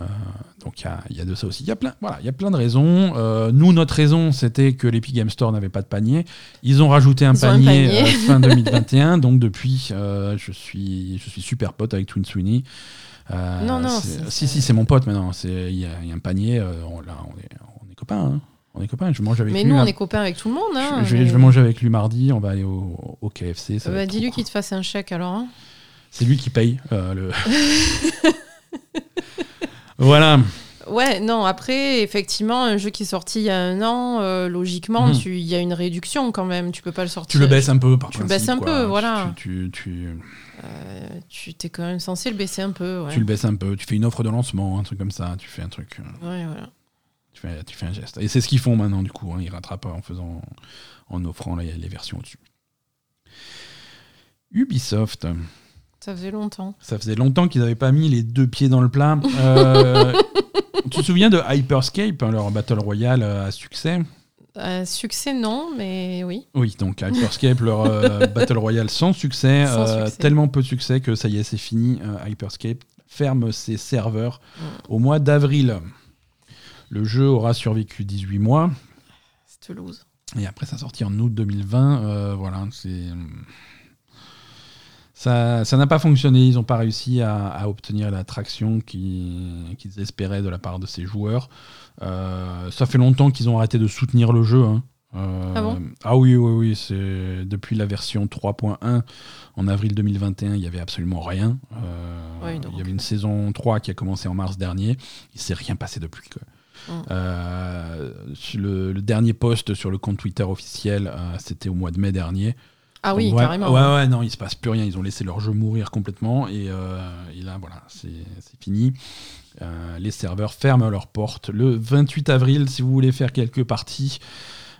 Euh, donc il y, a, de ça aussi. Il y a plein, voilà, il y a plein de raisons. Euh, nous, notre raison, c'était que l'Epic Game Store n'avait pas de panier. Ils ont rajouté un panier, euh, fin 2021. donc depuis, je suis, je suis super pote avec Twin Sweeney. non, non. Si, si, c'est mon pote maintenant. Il y, a un panier. on, là, on, est, on est copains. Hein. On est copains. Je mange avec mais lui. nous, on est copains avec tout le monde. Hein, je, vais, manger avec lui mardi. On va aller au, au KFC. Bah, Dis-lui qu'il te fasse un chèque alors. Hein. C'est lui qui paye le. Voilà. Ouais, non, après, effectivement, un jeu qui est sorti il y a un an, euh, logiquement, mhm. il y a une réduction quand même. Tu peux pas le sortir. Tu le baisses un peu, par Tu le baisses un peu, voilà. Tu, tu, euh, tu t'es quand même censé le baisser un peu. Tu le baisses un peu. Tu fais une offre de lancement, un truc comme ça. Tu fais un truc. Euh, ouais, voilà. Tu fais, tu fais un geste. Et c'est ce qu'ils font maintenant, du coup. Hein. Ils rattrapent en faisant, en offrant les versions au-dessus. Ubisoft. Ça faisait longtemps. Ça faisait longtemps qu'ils n'avaient pas mis les deux pieds dans le plat. Euh, tu te souviens de Hyperscape, hein, leur Battle Royale à succès? Euh, Succès, non, mais oui. Oui, donc Hyperscape, leur euh, Battle Royale sans succès, tellement peu de succès que ça y est, c'est fini. Hyperscape ferme ses serveurs mm. au mois d'avril. Le jeu aura survécu 18 mois. C'est Toulouse. Et après, ça sorti en août 2020. voilà, c'est. Ça n'a pas fonctionné, ils n'ont pas réussi à, obtenir l'attraction qu'ils espéraient de la part de ces joueurs. Euh, ça fait longtemps qu'ils ont arrêté de soutenir le jeu. Hein. Euh, ah, ah oui, oui, oui, c'est depuis la version 3.1 en avril 2021, il n'y avait absolument rien. Euh, il y avait une saison 3 qui a commencé en mars dernier. Il s'est rien passé depuis. Hum. le, le, dernier post sur le compte Twitter officiel, c'était au mois de mai dernier. Ah oui, carrément. Ouais, ouais, non, il se passe plus rien. Ils ont laissé leur jeu mourir complètement. Et, euh, là, voilà, c'est fini. Euh, les serveurs ferment leurs portes le 28 avril si vous voulez faire quelques parties.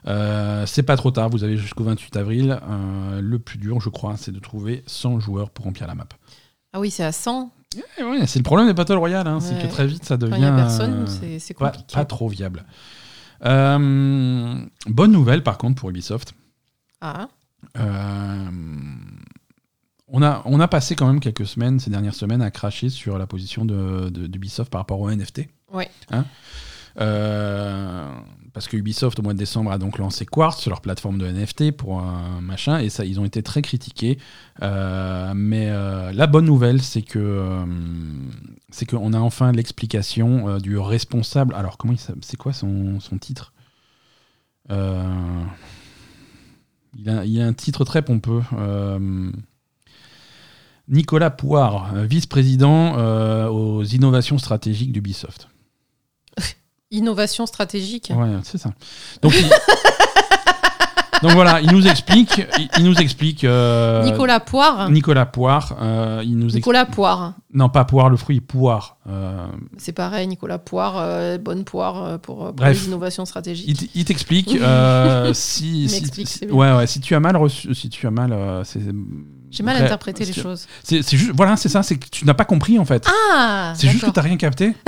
Euh, c'est pas trop tard, vous avez jusqu'au 28 avril. le plus dur, je crois, c'est de trouver 100 joueurs pour remplir la map. Ah oui, c'est à 100 eh c'est le problème des Battle Royale, hein, c'est que très vite ça devient. personne, c'est compliqué. Pas, pas, trop viable. bonne nouvelle par contre pour Ubisoft. Ah. Euh, on a, on a passé quand même quelques semaines, ces dernières semaines, à cracher sur la position de, d'Ubisoft par rapport aux NFT. Ouais. Hein? Euh, parce que Ubisoft, au mois de décembre, a donc lancé Quartz, leur plateforme de NFT, pour un machin, et ça, ils ont été très critiqués. Euh, mais la bonne nouvelle, c'est que c'est qu'on a enfin l'explication du responsable. Alors, comment il c'est quoi son, son titre? Il a, a, un titre très pompeux. Euh, Nicolas Poire, vice-président euh, aux innovations stratégiques d'Ubisoft. Innovation stratégique Ouais, c'est ça. Donc, Donc voilà, il nous explique. Il, nous explique. Euh, Nicolas Poire. Nicolas Poire. Euh, il nous Nicolas Poire. Non, pas Poire, le fruit, Poire. Euh, C'est pareil, Nicolas Poire, bonne poire pour, pour les innovations stratégiques. Il, t'explique si, si, ouais, ouais, si tu as mal reçu, si tu as mal, j'ai mal interprété les choses. C'est juste, voilà, c'est ça, c'est que tu n'as pas compris en fait. Ah. C'est juste que tu n'as rien capté.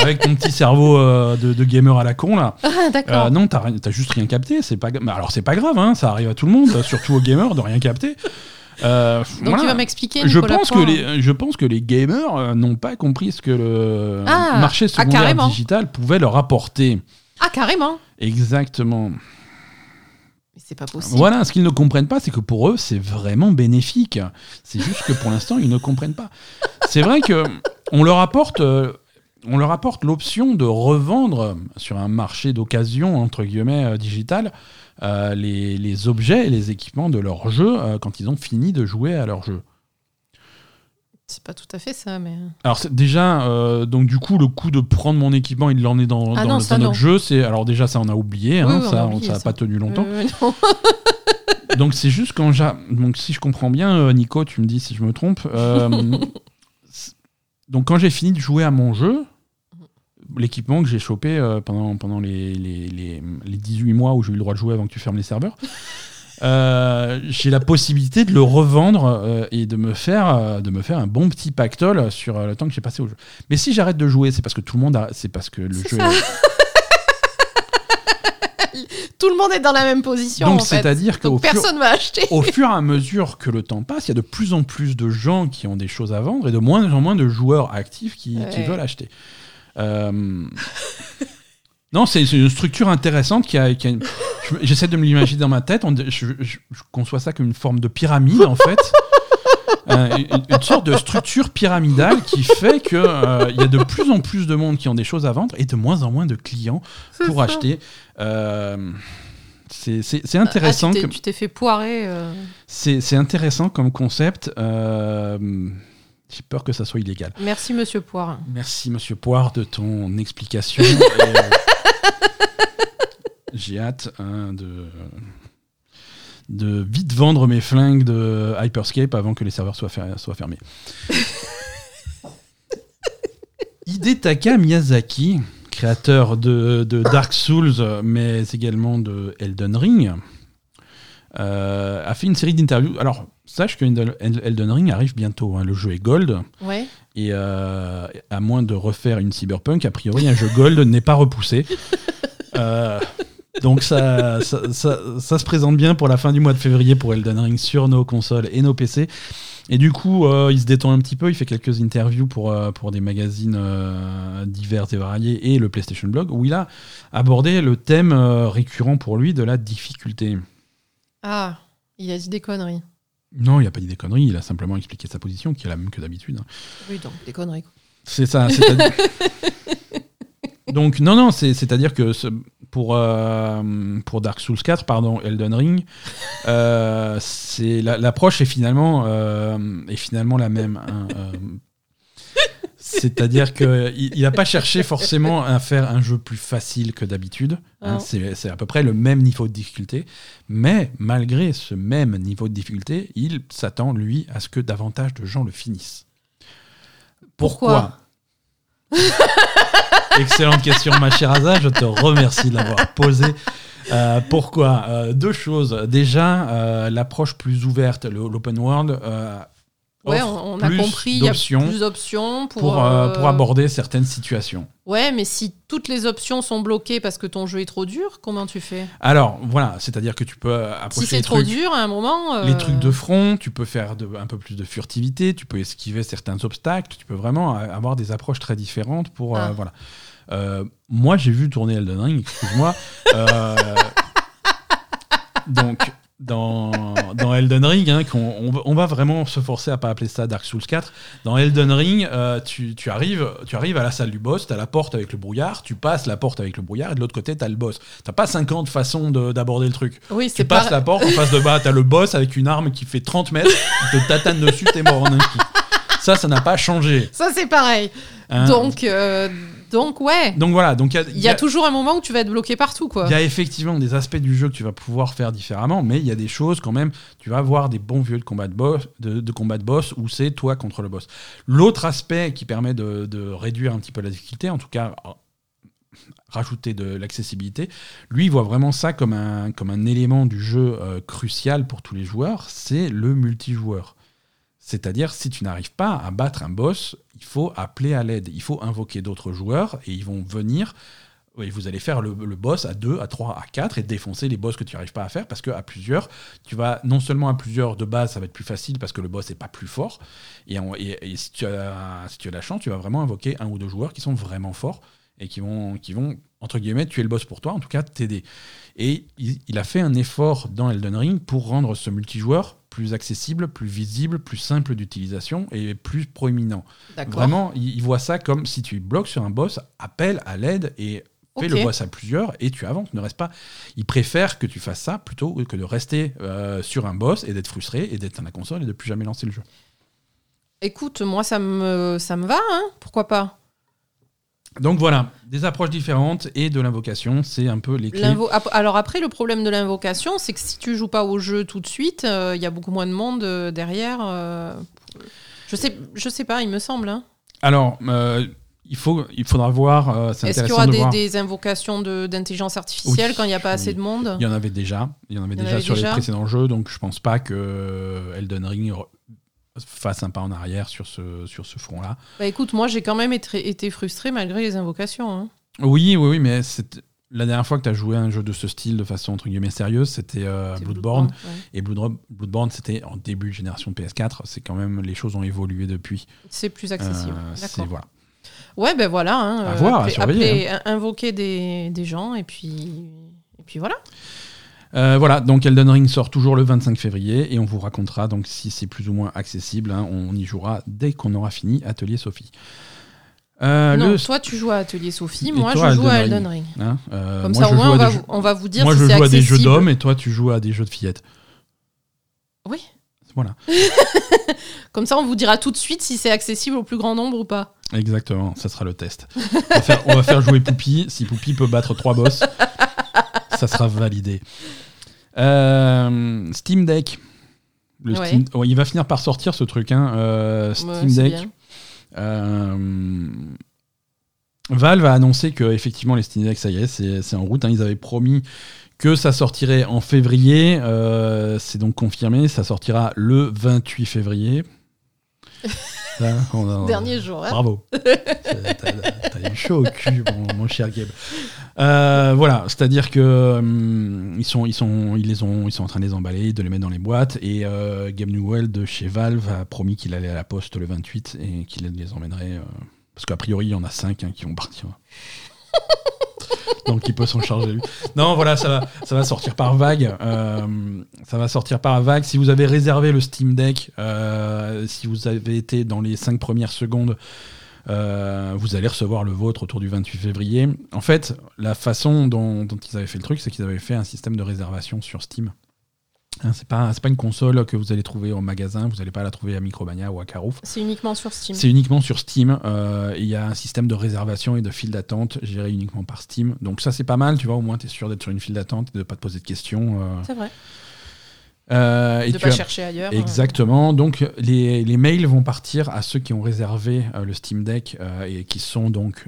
Avec ton petit cerveau euh, de, gamer à la con là. Ah, d'accord. Euh, non, t'as juste rien capté. C'est pas. alors c'est pas grave, hein, ça arrive à tout le monde, surtout aux gamers, de rien capter. Euh, Donc tu vas m'expliquer. Je pense que les, je pense que les gamers n'ont pas compris ce que le ah, marché ah, secondaire digital pouvait leur apporter. Ah carrément. Exactement. Mais c'est pas possible. Voilà, ce qu'ils ne comprennent pas, c'est que pour eux, c'est vraiment bénéfique. C'est juste que pour l'instant, ils ne comprennent pas. C'est vrai que on leur apporte on leur apporte l'option de revendre sur un marché d'occasion, entre guillemets, euh, digital, euh, les, objets et les équipements de leur jeu euh, quand ils ont fini de jouer à leur jeu. C'est pas tout à fait ça, mais. Alors déjà, euh, donc du coup, le coup de prendre mon équipement et de l'emmener dans, Ah dans non, le- non. notre jeu, c'est alors déjà ça on a oublié, hein, Oui, oui, on ça a oublié ça pas tenu longtemps. Euh. Donc c'est juste quand j'a... donc si je comprends bien, Nico, tu me dis si je me trompe. euh, donc quand j'ai fini de jouer à mon jeu, l'équipement que j'ai chopé euh, pendant, pendant les, les, les, les 18 mois où j'ai eu le droit de jouer avant que tu fermes les serveurs, euh, j'ai la possibilité de le revendre euh, et de me faire euh, de me faire un bon petit pactole sur le temps que j'ai passé au jeu. Mais si j'arrête de jouer, c'est parce que tout le monde a, c'est parce que le jeu. est- Tout le monde est dans la même position. Donc c'est-à-dire qu'au Donc fur- personne va acheter. au fur et à mesure que le temps passe, il y a de plus en plus de gens qui ont des choses à vendre et de moins en moins de joueurs actifs qui, veulent acheter. Euh, Non, c'est une structure intéressante qui a. qui a une- je- J'essaie de me l'imaginer dans ma tête. On- je, je- je conçois ça comme une forme de pyramide, en fait. Euh, une, une sorte de structure pyramidale qui fait qu'il il y a de plus en plus de monde qui ont des choses à vendre et de moins en moins de clients pour ça. acheter. Euh, c'est intéressant. Ah, tu t'es- comme- tu t'es fait poirer. euh. c'est c'est intéressant comme concept. euh, J'ai peur que ça soit illégal. Merci, monsieur Poire. Merci, monsieur Poire, de ton explication. Euh, J'ai hâte hein, de, de vite vendre mes flingues de Hyperscape avant que les serveurs soient, fer- soient fermés. Hidetaka Miyazaki, créateur de, de Dark Souls, mais également de Elden Ring, euh, a fait une série d'interviews. Alors, sache que Elden Ring arrive bientôt. hein. Le jeu est gold. Ouais. Et euh, à moins de refaire une cyberpunk, a priori, un jeu gold n'est pas repoussé. Euh, donc ça, ça, ça- ça se présente bien pour la fin du mois de février pour Elden Ring sur nos consoles et nos PC. Et du coup, euh, il se détend un petit peu, il fait quelques interviews pour, euh, pour des magazines euh, divers et variés et le PlayStation Blog, où il a abordé le thème récurrent pour lui de la difficulté. Ah, il a dit des conneries. Non, il n'a pas dit des conneries, il a simplement expliqué sa position, qui est la même que d'habitude. hein. Oui, donc des conneries. C'est ça. Donc non, non, c'est- c'est-à-dire que ce- pour, euh, pour Dark Souls 4, pardon, Elden Ring, euh, c'est la- l'approche est finalement euh, est finalement la même. hein. C'est-à-dire qu'il n'a pas cherché forcément à faire un jeu plus facile que d'habitude. hein, c'est à peu près le même niveau de difficulté. Mais malgré ce même niveau de difficulté, il s'attend, lui, à ce que davantage de gens le finissent. Pourquoi Excellente question, ma chère Aza. Je te remercie de l'avoir posée. Euh, pourquoi Euh, Deux choses. Déjà, euh, l'approche plus ouverte, l'open world, Ouais, on, on a compris. Il y a plus d'options pour. pour, euh, euh, pour aborder certaines situations. Ouais, mais si toutes les options sont bloquées parce que ton jeu est trop dur, comment tu fais? Alors, voilà, c'est-à-dire que tu peux approcher Si c'est les trop trucs, dur, à un moment. euh, les trucs de front, tu peux faire de- un peu plus de furtivité, tu peux esquiver certains obstacles, tu peux vraiment avoir des approches très différentes pour euh, Ah. voilà. Moi, j'ai vu tourner Elden Ring, excuse-moi. Donc, dans, dans Elden Ring, hein, qu'on- on, va- on va vraiment se forcer à pas appeler ça Dark Souls 4. Dans Elden Ring, euh, tu, tu arrives, tu arrives à la salle du boss, tu as la porte avec le brouillard, tu passes la porte avec le brouillard, et de l'autre côté, tu as le boss. Tu pas 50 façons de- d'aborder le truc. Oui, Tu c'est passes pas. la porte, en face de bas, t'as le boss avec une arme qui fait 30 mètres, te tatane dessus, t'es mort en un coup. Ça, ça n'a pas changé. Ça, c'est pareil. hein. Donc, euh, donc, ouais. Donc voilà, donc il y a, Il y a toujours un moment où tu vas être bloqué partout, quoi. il y a effectivement des aspects du jeu que tu vas pouvoir faire différemment, mais il y a des choses quand même. Tu vas avoir des bons vieux de combat de boss, de, de combat de boss où c'est toi contre le boss. L'autre aspect qui permet de, de réduire un petit peu la difficulté, en tout cas euh, rajouter de l'accessibilité, lui il voit vraiment ça comme un, comme un élément du jeu euh, crucial pour tous les joueurs, c'est le multijoueur. C'est-à-dire, si tu n'arrives pas à battre un boss, il faut appeler à l'aide, il faut invoquer d'autres joueurs et ils vont venir oui, vous allez faire le, boss à 2, à 3, à 4 et défoncer les boss que tu n'arrives pas à faire parce qu'à plusieurs, tu vas non seulement à plusieurs de base, ça va être plus facile parce que le boss n'est pas plus fort. Et, et- et si, tu as, si la chance, tu vas vraiment invoquer un ou deux joueurs qui sont vraiment forts et qui vont, entre guillemets, tuer le boss pour toi, en tout cas t'aider. Et il a fait un effort dans Elden Ring pour rendre ce multijoueur plus accessible, plus visible, plus simple d'utilisation et plus proéminent. Vraiment, il, il voit ça comme si tu bloques sur un boss, appelle à l'aide et fais le boss à plusieurs et tu avances. Ne reste pas. Il préfère que tu fasses ça plutôt que de rester euh, sur un boss et d'être frustré et d'être à la console et de plus jamais lancer le jeu. Écoute, moi, ça me, ça me va, hein pourquoi pas? Donc voilà, des approches différentes et de l'invocation, c'est un peu les clés. Alors après, le problème de l'invocation, c'est que si tu joues pas au jeu tout de suite, euh, il y a beaucoup moins de monde euh, derrière. euh, Je sais, je sais pas, il me semble. hein. Alors, euh, il, faut, il faudra voir, euh, c'est Est-ce qu'il y intéressant aura de des, voir. des invocations de- d'intelligence artificielle Oui, quand il n'y a pas assez oui. de monde Il y en avait déjà, il y en avait Il y en déjà avait sur déjà les précédents jeux, donc je pense pas que Elden Ring re- fasse un pas en arrière sur ce, sur ce front-là. Bah écoute, moi j'ai quand même été, été frustré malgré les invocations. hein. Oui, oui, oui, mais c'est la dernière fois que tu as joué à un jeu de ce style de façon entre guillemets sérieuse, c'était euh, Bloodborne. ouais. Et Bloodborne, Bloodborne, c'était en début de génération PS4. C'est quand même les choses ont évolué depuis. C'est plus accessible. Euh, c'est- voilà. Ouais, ben voilà. hein, À euh, voir, à appeler- surveiller, appeler- invoquer des, des gens et puis, et puis voilà. Euh, voilà, donc Elden Ring sort toujours le 25 février et on vous racontera donc si c'est plus ou moins accessible. hein, on y jouera dès qu'on aura fini Atelier Sophie. Euh, non, le- toi tu joues à Atelier Sophie, Et moi toi, je joue à Elden Ring. hein, euh, Comme moi, ça je au moins on va, jeux- vous- on va vous dire moi si je c'est joue à des jeux accessible. d'hommes et toi tu joues à des jeux de fillettes. Oui. Voilà, Comme ça on vous dira tout de suite si c'est accessible au plus grand nombre ou pas. exactement, ça sera le test. On va faire, on va faire jouer Poupie. Si Poupie peut battre trois boss, ça sera validé. Euh, Steam Deck. Le Ouais. Steam- ouais, il va finir par sortir ce truc. Hein. euh, Steam Ouais, Deck. Euh, Valve a annoncé que effectivement les Steam Deck, ça y est, c'est en route. hein. Ils avaient promis que ça sortirait en février. Euh, c'est donc confirmé. Ça sortira le 28 février. On a- Dernier jour. hein. Bravo. T'as t'as eu chaud au cul, mon, mon cher Gabe. Euh, voilà, c'est-à-dire que hum, ils sont, ils en train de les emballer, de les mettre dans les boîtes. Et euh, Gabe Newell de chez Valve a promis qu'il allait à la poste le 28 et qu'il les emmènerait. euh, parce qu'a priori, il y en a 5 qui vont partir. Donc il peut s'en charger lui. Non, voilà, ça va, ça va sortir par vague. euh, ça va sortir par vague. Si vous avez réservé le Steam Deck, euh, si vous avez été dans les 5 premières secondes, euh, vous allez recevoir le vôtre autour du 28 février. En fait, la façon dont, dont ils avaient fait le truc, c'est qu'ils avaient fait un système de réservation sur Steam. Hein, c'est pas, une console que vous allez trouver au magasin, vous n'allez pas la trouver à Micromania ou à Carouf. C'est uniquement sur Steam. C'est uniquement sur Steam. euh, Il y a un système de réservation et de file d'attente géré uniquement par Steam. Donc ça, c'est pas mal. Tu vois, au moins, tu es sûr d'être sur une file d'attente et de ne pas te poser de questions. euh. C'est vrai. Euh, et de tu pas as- chercher ailleurs. Exactement. Donc les, les mails vont partir à ceux qui ont réservé euh, le Steam Deck euh, et qui sont donc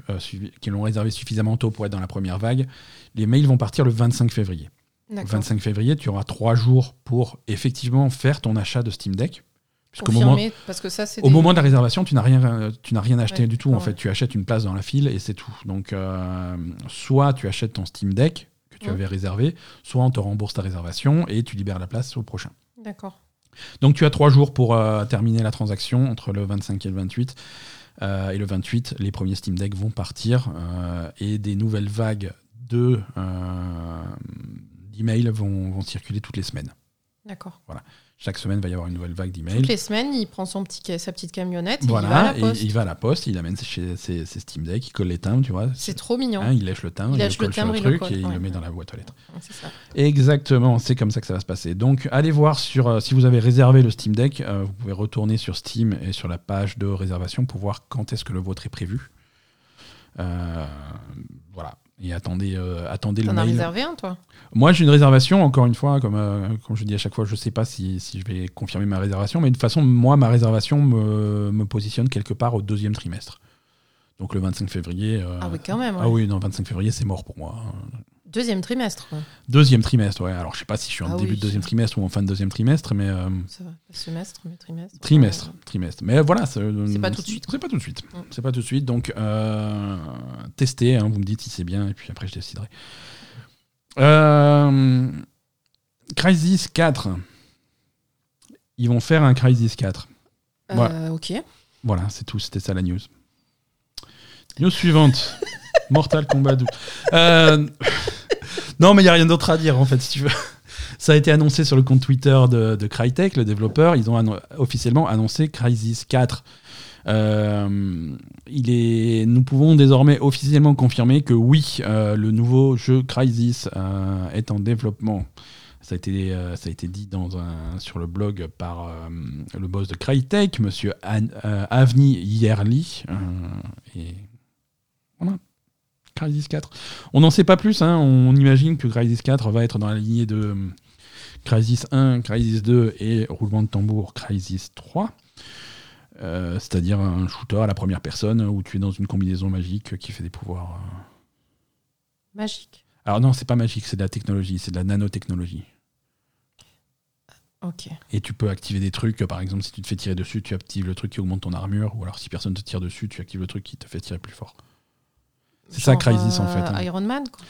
qui l'ont réservé suffisamment tôt pour être dans la première vague. Les mails vont partir le 25 février. Le D'accord. 25 février, tu auras trois jours pour effectivement faire ton achat de Steam Deck. Puisqu'au moment, parce que ça au des- moment de la réservation, tu n'as rien, tu n'as rien acheté Ouais, du tout. En fait, tu achètes une place dans la file et c'est tout. Donc, soit tu achètes ton Steam Deck tu Ouais. avais réservé, soit on te rembourse ta réservation et tu libères la place au prochain. D'accord. Donc, tu as trois jours pour euh, terminer la transaction entre le 25 et le 28. Euh, et le 28, les premiers Steam Deck vont partir euh, et des nouvelles vagues de d'emails vont, vont circuler toutes les semaines. D'accord. Chaque semaine, il va y avoir une nouvelle vague d'emails. Toutes les semaines, il prend son petit, sa petite camionnette, et il va à Voilà, la et poste. il va à la poste, il amène ses, ses- ses Steam Deck, il colle les timbres, tu vois. C'est trop mignon. Hein, il lèche le timbre, Il lèche le le colle timbre, le il le truc colle, et il le met dans la boîte aux lettres. C'est ça. Exactement, c'est comme ça que ça va se passer. Donc allez voir sur euh, si vous avez réservé le Steam Deck, euh, vous pouvez retourner sur Steam et sur la page de réservation pour voir quand est-ce que le vôtre est prévu. Euh, voilà. Et attendez, euh, attendez le T'en as mail. réservé un, toi? Moi, j'ai une réservation, encore une fois, comme, euh, comme je dis à chaque fois, je ne sais pas si, si je vais confirmer ma réservation, mais de toute façon, moi, ma réservation me, me positionne quelque part au deuxième trimestre. Donc le 25 février. euh, Ah oui, quand même. ah oui, non, 25 février, c'est mort pour moi. Deuxième trimestre. quoi. Deuxième trimestre, ouais. Alors, je sais pas si je suis en Ah début oui. de deuxième trimestre ou en fin de deuxième trimestre, mais euh, Ça va. Pas semestre, mais trimestre. trimestre, Ouais. trimestre. Mais voilà, c'est C'est pas tout de suite, C'est pas tout de suite. C'est pas tout de suite. Donc, euh, testez. hein, vous me dites si c'est bien, et puis après, je déciderai. Euh, Crysis 4. Ils vont faire un Crysis 4. Euh, ok. Voilà, c'est tout. C'était ça la news. News suivante. Mortal Kombat 12. Euh, non, mais il n'y a rien d'autre à dire, en fait, si tu veux. Ça a été annoncé sur le compte Twitter de, de Crytek, le développeur. Ils ont officiellement annoncé Crysis 4. Euh, il est, nous pouvons désormais officiellement confirmer que oui, euh, le nouveau jeu Crysis euh, est en développement. Ça a été, ça a été dit dans un, sur le blog par le boss de Crytek, monsieur An- Avni Yerli. voilà. Crysis 4. On n'en sait pas plus. hein. On imagine que Crysis 4 va être dans la lignée de euh, Crysis 1, Crysis 2 et roulement de tambour Crysis 3. Euh, C'est-à-dire un shooter à la première personne où tu es dans une combinaison magique qui fait des pouvoirs. euh. Magique. Alors non, c'est pas magique, c'est de la technologie, c'est de la nanotechnologie. Ok. Et tu peux activer des trucs, par exemple, si tu te fais tirer dessus, tu actives le truc qui augmente ton armure, ou alors si personne te tire dessus, tu actives le truc qui te fait tirer plus fort. C'est ça, Crysis, en euh, fait, hein. Iron Man, quoi.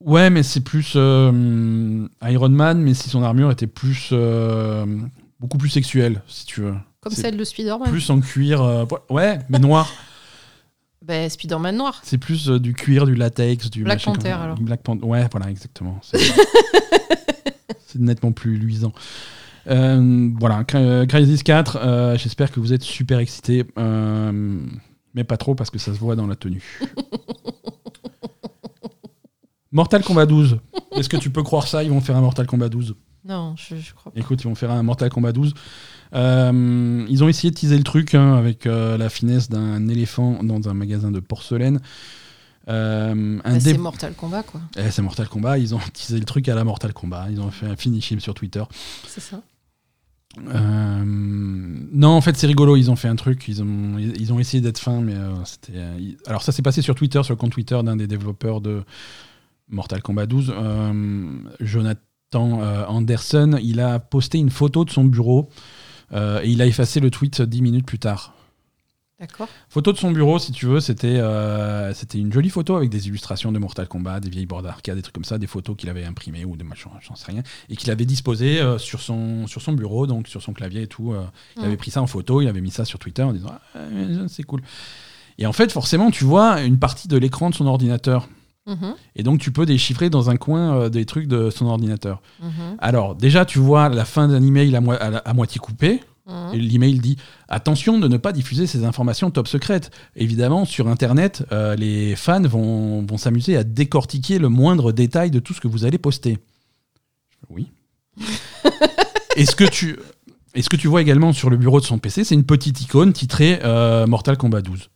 Ouais, mais c'est plus euh, Iron Man, mais si son armure était plus euh, beaucoup plus sexuelle, si tu veux. Comme celle de Spider-Man. Plus en cuir, euh, ouais, mais noir. Ben, Spider-Man noir. C'est plus du cuir, du latex, du Black comme Panther, ça. alors. Black Panther, ouais, voilà, exactement. C'est nettement plus luisant. Voilà, Crysis 4, euh, j'espère que vous êtes super excités, euh, mais pas trop parce que ça se voit dans la tenue. Mortal Kombat 12. Est-ce que tu peux croire ça? Ils vont faire un Mortal Kombat 12. Non, je, je crois pas. Écoute, ils vont faire un Mortal Kombat 12. Euh, ils ont essayé de teaser le truc hein, avec euh, la finesse d'un éléphant dans un magasin de porcelaine. Euh, dé- C'est Mortal Kombat, quoi. Eh, c'est Mortal Kombat. Ils ont teasé le truc à la Mortal Kombat. Ils ont fait un finish him sur Twitter. C'est ça. Euh, non, en fait, c'est rigolo. Ils ont fait un truc. Ils ont, ils ont essayé d'être fins, mais euh, c'était. euh, Alors, ça s'est passé sur Twitter, sur le compte Twitter d'un des développeurs de Mortal Kombat 12, euh, Jonathan Anderson. Il a posté une photo de son bureau et il a effacé le tweet 10 minutes plus tard. D'accord. Photo de son bureau, si tu veux, c'était euh, c'était une jolie photo avec des illustrations de Mortal Kombat, des vieilles bords d'arcade, des trucs comme ça, des photos qu'il avait imprimées ou des machins, j'en sais rien, et qu'il avait disposées euh, sur, son, sur son bureau, donc sur son clavier et tout. euh, il Mm. avait pris ça en photo, il avait mis ça sur Twitter en disant Ah, c'est cool. Et en fait, forcément, tu vois une partie de l'écran de son ordinateur. Mhm, Et donc, tu peux déchiffrer dans un coin euh, des trucs de son ordinateur. mhm, Alors, déjà, tu vois la fin d'un email à, à la- à moitié coupé. Et l'email dit attention de ne pas diffuser ces informations top secrètes. Évidemment, sur Internet, euh, les fans vont, vont s'amuser à décortiquer le moindre détail de tout ce que vous allez poster. Oui. Est-ce que tu est-ce que tu vois également sur le bureau de son PC, c'est une petite icône titrée euh, Mortal Kombat 12.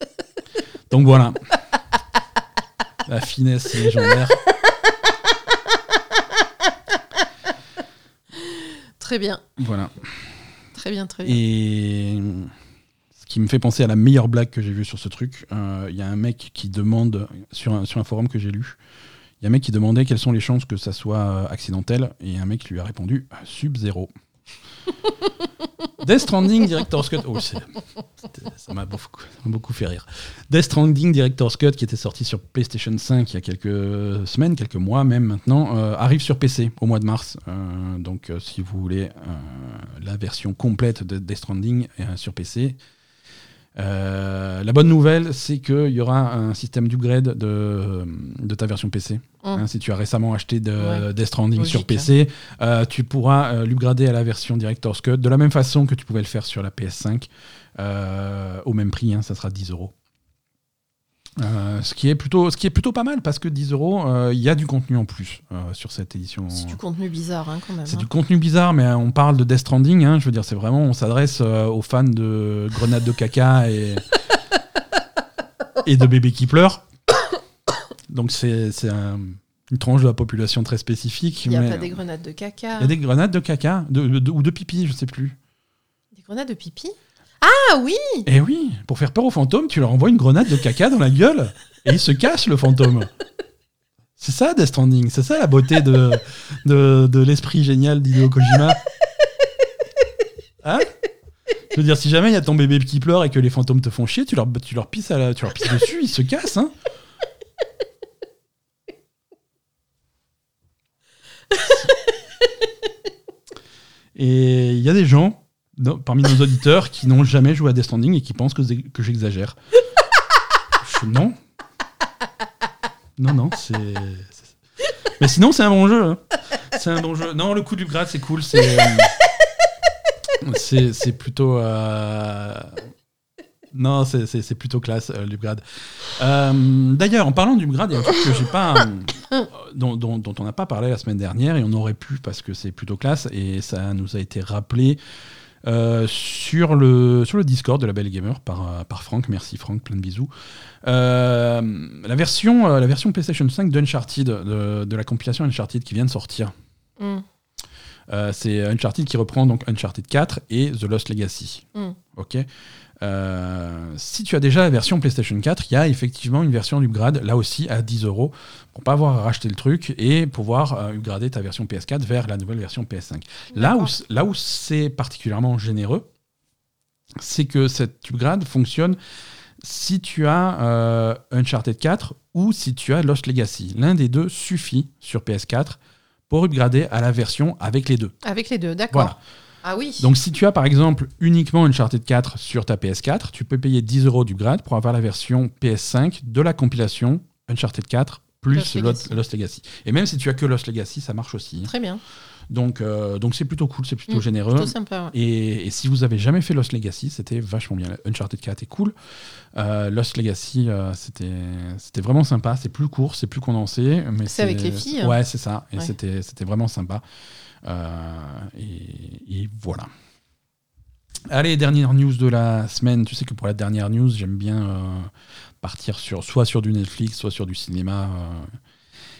Donc voilà. La finesse légendaire. Très bien. Voilà. Très bien, très bien. Et ce qui me fait penser à la meilleure blague que j'ai vue sur ce truc, euh, il y a un mec qui demande, sur un, sur un forum que j'ai lu, il y a un mec qui demandait quelles sont les chances que ça soit euh, accidentel, et un mec lui a répondu sub-zéro. Death Stranding Director's Cut. Oh, c'était- ça m'a beaucoup, fait rire. Death Stranding Director's Cut, qui était sorti sur PlayStation 5 il y a quelques semaines, quelques mois même maintenant, euh, arrive sur PC au mois de mars. Euh, donc, euh, si vous voulez la version complète de Death Stranding sur PC. Euh, la bonne nouvelle, c'est qu'il y aura un système d'upgrade de, de ta version PC. Hum. Hein, si tu as récemment acheté de Ouais. Death Stranding Logique, sur PC, euh, tu pourras euh, l'upgrader à la version Director's Cut de la même façon que tu pouvais le faire sur la PS5, euh, au même prix, hein, ça sera 10 euros. Euh, ce, qui est plutôt, ce qui est plutôt pas mal parce que 10 euros, euh, il y a du contenu en plus euh, sur cette édition. C'est du contenu bizarre, hein, quand même. C'est hein. du contenu bizarre, mais on parle de Death Stranding. hein, je veux dire, c'est vraiment, on s'adresse euh, aux fans de grenades de caca et, et de bébés qui pleurent. Donc c'est c'est un- une tranche de la population très spécifique. Il n'y a mais- pas des grenades de caca. il y a des grenades de caca de- de- ou de pipi, je sais plus. Des grenades de pipi? Ah oui Et oui, pour faire peur aux fantômes, tu leur envoies une grenade de caca dans la gueule et il se cache le fantôme. C'est ça Death Stranding, c'est ça la beauté de, l'esprit génial d'Hideo Kojima. Hein? Je veux dire, si jamais il y a ton bébé qui pleure et que les fantômes te font chier, tu leur, tu pisses, à la- tu leur pisses dessus, ils se cassent. Hein et il y a des gens parmi nos auditeurs qui n'ont jamais joué à Death et qui pensent que, que j'exagère. Je- non. Non, non, c'est. Mais sinon, c'est un bon jeu. hein. C'est un bon jeu. Non, le coup du grade, c'est cool. C'est. euh, plutôt. euh, Non, c'est- plutôt classe, euh, l'upgrade. Euh, D'ailleurs, en parlant d'upgrade, il y a un truc que j'ai pas. Dont- dont on n'a pas parlé la semaine dernière et on aurait pu parce que c'est plutôt classe et ça nous a été rappelé euh, sur, le, sur le Discord de la Belle Gamer par, euh, par Franck. Merci Franck, plein de bisous. Euh, la, version, la version PlayStation 5 d'Uncharted, de, de la compilation Uncharted qui vient de sortir. Mm. Euh, c'est Uncharted qui reprend donc Uncharted 4 et The Lost Legacy. Mm. Ok. Euh, si tu as déjà la version PlayStation 4, il y a effectivement une version upgrade, là aussi à 10 euros, pour pas avoir à racheter le truc et pouvoir euh, upgrader ta version PS4 vers la nouvelle version PS5. Là où, là où c'est particulièrement généreux, c'est que cette upgrade fonctionne si tu as euh, Uncharted 4 ou si tu as Lost Legacy. L'un des deux suffit sur PS4 pour upgrader à la version avec les deux. Avec les deux, d'accord. Voilà. Ah oui. Donc si tu as par exemple uniquement Uncharted 4 sur ta PS4, tu peux payer 10 euros d'upgrade pour avoir la version PS5 de la compilation Uncharted 4 plus Lost Legacy. Lost Legacy. Et même si tu as que Lost Legacy, ça marche aussi. Très bien. Donc euh, donc c'est plutôt cool, c'est plutôt Mm, généreux. Plutôt sympa. ouais. Et, et si vous avez jamais fait Lost Legacy, c'était vachement bien. Uncharted 4 est cool. Euh, Lost Legacy, euh, c'était c'était vraiment sympa. C'est plus court, c'est plus condensé. mais C'est avec les filles, hein. Ouais, c'est ça. Et Ouais. c'était c'était vraiment sympa. Euh, et, et voilà. Allez, dernière news de la semaine. Tu sais que pour la dernière news, j'aime bien euh, partir sur soit sur du Netflix, soit sur du cinéma.